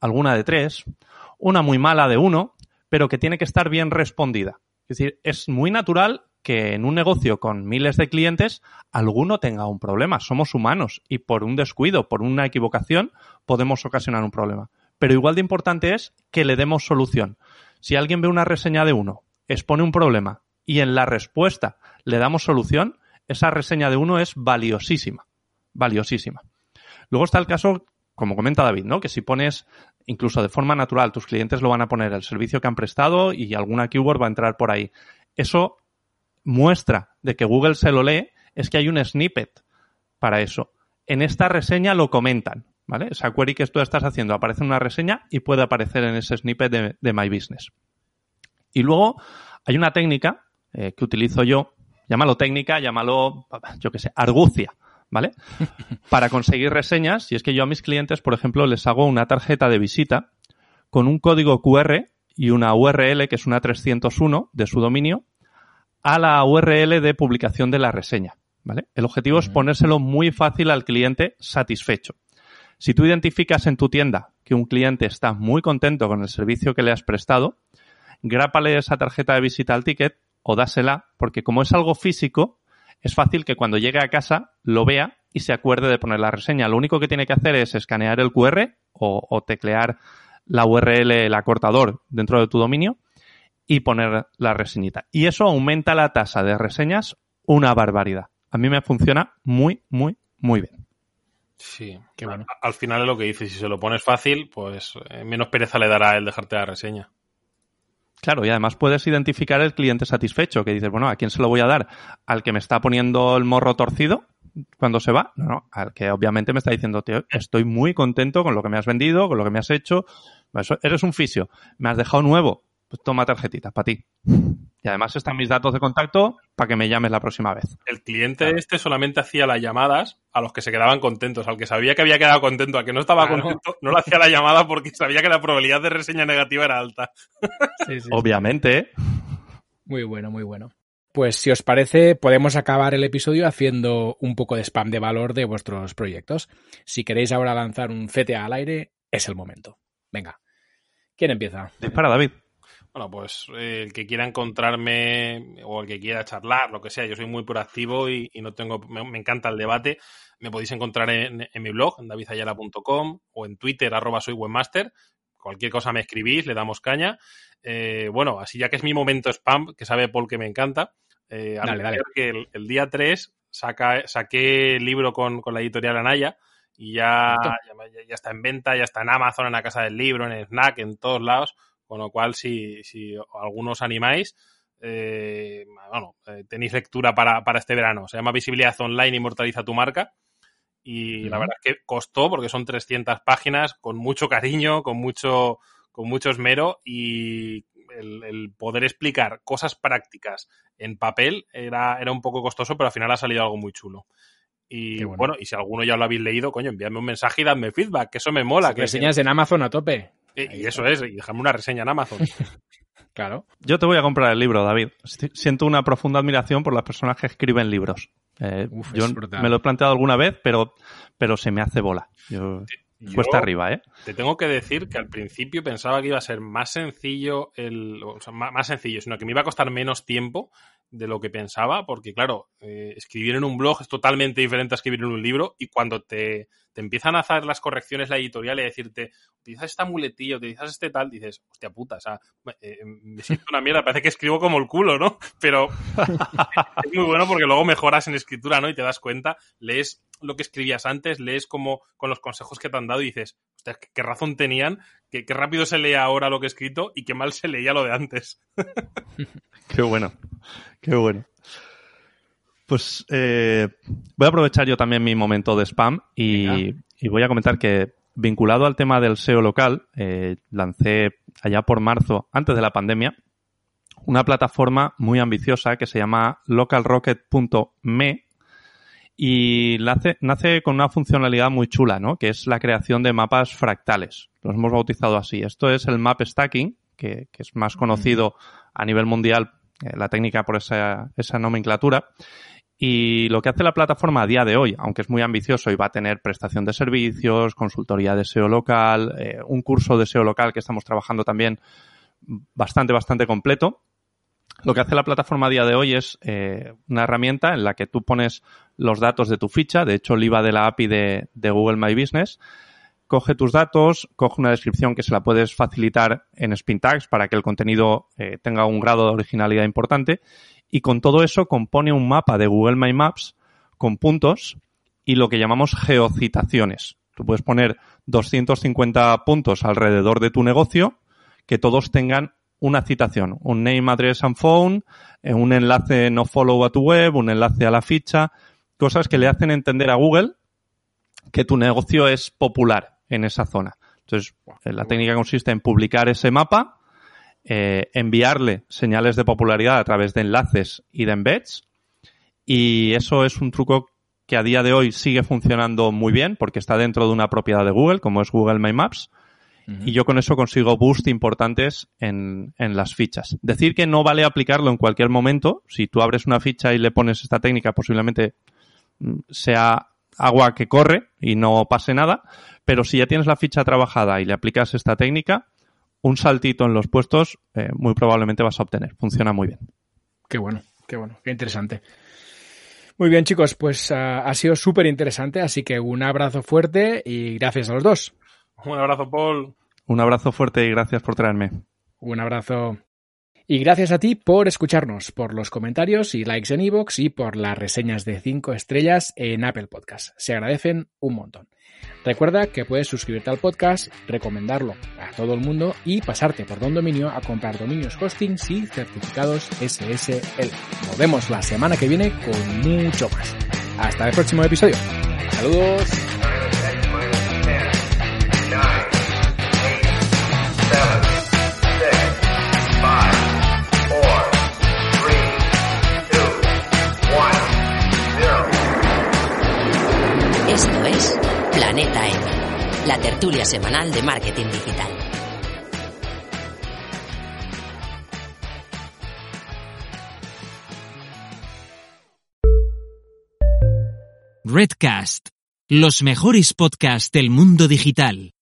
alguna de 3, una muy mala de 1, pero que tiene que estar bien respondida. Es decir, es muy natural que en un negocio con miles de clientes alguno tenga un problema. Somos humanos y por un descuido, por una equivocación, podemos ocasionar un problema. Pero igual de importante es que le demos solución. Si alguien ve una reseña de uno, expone un problema y en la respuesta le damos solución, esa reseña de uno es valiosísima. Valiosísima. Luego está el caso, como comenta David, ¿no? Que si pones, incluso de forma natural, tus clientes lo van a poner el servicio que han prestado y alguna keyword va a entrar por ahí. Eso muestra de que Google se lo lee es que hay un snippet para eso. En esta reseña lo comentan, ¿vale? Esa query que tú estás haciendo aparece en una reseña y puede aparecer en ese snippet de, My Business. Y luego hay una técnica eh, que utilizo yo, llámalo técnica, llámalo, yo qué sé, argucia, ¿vale? Para conseguir reseñas, y es que yo a mis clientes, por ejemplo, les hago una tarjeta de visita con un código QR y una URL que es una 301 de su dominio a la URL de publicación de la reseña. ¿vale? El objetivo uh -huh. es ponérselo muy fácil al cliente satisfecho. Si tú identificas en tu tienda que un cliente está muy contento con el servicio que le has prestado, grápale esa tarjeta de visita al ticket o dásela, porque como es algo físico, es fácil que cuando llegue a casa lo vea y se acuerde de poner la reseña. Lo único que tiene que hacer es escanear el QR o, o teclear la URL, el acortador dentro de tu dominio y poner la reseñita. Y eso aumenta la tasa de reseñas una barbaridad. A mí me funciona muy, muy, muy bien. Sí, Qué bueno. al final es lo que dices, si se lo pones fácil, pues eh, menos pereza le dará el dejarte la reseña. Claro, y además puedes identificar el cliente satisfecho, que dices, bueno, ¿a quién se lo voy a dar? ¿Al que me está poniendo el morro torcido cuando se va? No, no, al que obviamente me está diciendo, estoy muy contento con lo que me has vendido, con lo que me has hecho, eres un fisio, me has dejado nuevo, pues toma tarjetita para ti. Y además están mis datos de contacto para que me llames la próxima vez. El cliente claro. este solamente hacía las llamadas a los que se quedaban contentos. Al que sabía que había quedado contento, al que no estaba claro. contento, no le hacía la llamada porque sabía que la probabilidad de reseña negativa era alta. Sí, sí, Obviamente. Muy bueno, muy bueno. Pues si os parece, podemos acabar el episodio haciendo un poco de spam de valor de vuestros proyectos. Si queréis ahora lanzar un CTA al aire, es el momento. Venga. ¿Quién empieza? Dispara, David. Bueno, pues eh, el que quiera encontrarme o el que quiera charlar, lo que sea, yo soy muy proactivo y, y no tengo, me, me, encanta el debate. Me podéis encontrar en, en mi blog, en davidayala.com o en Twitter, arroba soy webmaster. Cualquier cosa me escribís, le damos caña. Eh, bueno, así ya que es mi momento spam, que sabe Paul que me encanta. Eh, dale, dale. que el, el, día 3 saca, saqué el libro con, con la editorial Anaya y ya, ya, ya, está en venta, ya está en Amazon, en la casa del libro, en el Snack, en todos lados. Con lo cual, si, si algunos animáis, eh, bueno, eh, tenéis lectura para, para, este verano. Se llama Visibilidad Online, Inmortaliza tu marca. Y uh -huh. la verdad es que costó, porque son 300 páginas, con mucho cariño, con mucho, con mucho esmero y el, el, poder explicar cosas prácticas en papel era, era un poco costoso, pero al final ha salido algo muy chulo. Y bueno. bueno. y si alguno ya lo habéis leído, coño, envíame un mensaje y dadme feedback, que eso me mola. Si que reseñas en Amazon a tope. Y eso es, y dejadme una reseña en Amazon. claro. Yo te voy a comprar el libro, David. Siento una profunda admiración por las personas que escriben libros. Eh, Uf, yo me lo he planteado alguna vez, pero, pero se me hace bola. Yo, yo, cuesta arriba, ¿eh? Te tengo que decir que al principio pensaba que iba a ser más sencillo, el, o sea, más, más sencillo, sino que me iba a costar menos tiempo de lo que pensaba, porque claro, eh, escribir en un blog es totalmente diferente a escribir en un libro y cuando te, te empiezan a hacer las correcciones la editorial y a decirte, utilizas esta muletilla, utilizas este tal, dices, hostia puta, o sea, eh, me siento una mierda, parece que escribo como el culo, ¿no? Pero es muy bueno porque luego mejoras en escritura, ¿no? Y te das cuenta, lees lo que escribías antes, lees como con los consejos que te han dado y dices, hostia, qué razón tenían, qué, qué rápido se lee ahora lo que he escrito y qué mal se leía lo de antes. Qué bueno, qué bueno. Pues eh, voy a aprovechar yo también mi momento de spam y, y voy a comentar que vinculado al tema del SEO local, eh, lancé allá por marzo, antes de la pandemia, una plataforma muy ambiciosa que se llama localrocket.me y nace, nace con una funcionalidad muy chula, ¿no? Que es la creación de mapas fractales. Los hemos bautizado así. Esto es el map stacking, que, que es más conocido a nivel mundial, eh, la técnica por esa, esa nomenclatura. Y lo que hace la plataforma a día de hoy, aunque es muy ambicioso y va a tener prestación de servicios, consultoría de SEO local, eh, un curso de SEO local que estamos trabajando también bastante, bastante completo, lo que hace la plataforma a día de hoy es eh, una herramienta en la que tú pones los datos de tu ficha, de hecho el IVA de la API de, Google My Business, coge tus datos, coge una descripción que se la puedes facilitar en Spin Tags para que el contenido eh, tenga un grado de originalidad importante y con todo eso compone un mapa de Google My Maps con puntos y lo que llamamos geocitaciones. Tú puedes poner 250 puntos alrededor de tu negocio que todos tengan una citación, un name, address and phone, eh, un enlace no follow a tu web, un enlace a la ficha, cosas que le hacen entender a Google que tu negocio es popular en esa zona. Entonces, eh, la técnica consiste en publicar ese mapa, eh, enviarle señales de popularidad a través de enlaces y de embeds, y eso es un truco que a día de hoy sigue funcionando muy bien porque está dentro de una propiedad de Google, como es Google My Maps, y yo con eso consigo boost importantes en, en, las fichas. Decir que no vale aplicarlo en cualquier momento. Si tú abres una ficha y le pones esta técnica, posiblemente sea agua que corre y no pase nada. Pero si ya tienes la ficha trabajada y le aplicas esta técnica, un saltito en los puestos eh, muy probablemente vas a obtener. Funciona muy bien. Qué bueno, qué bueno, qué interesante. Muy bien, chicos, pues uh, ha sido súper interesante, así que un abrazo fuerte y gracias a los dos. Un abrazo, Paul. Un abrazo fuerte y gracias por traerme. Un abrazo. Y gracias a ti por escucharnos, por los comentarios y likes en iVoox y por las reseñas de 5 estrellas en Apple Podcast. Se agradecen un montón. Recuerda que puedes suscribirte al podcast, recomendarlo a todo el mundo y pasarte por Don Dominio a comprar dominios hostings y certificados SSL. Nos vemos la semana que viene con mucho más. Hasta el próximo episodio. Saludos. Planeta M, la tertulia semanal de marketing digital. Redcast, los mejores podcasts del mundo digital.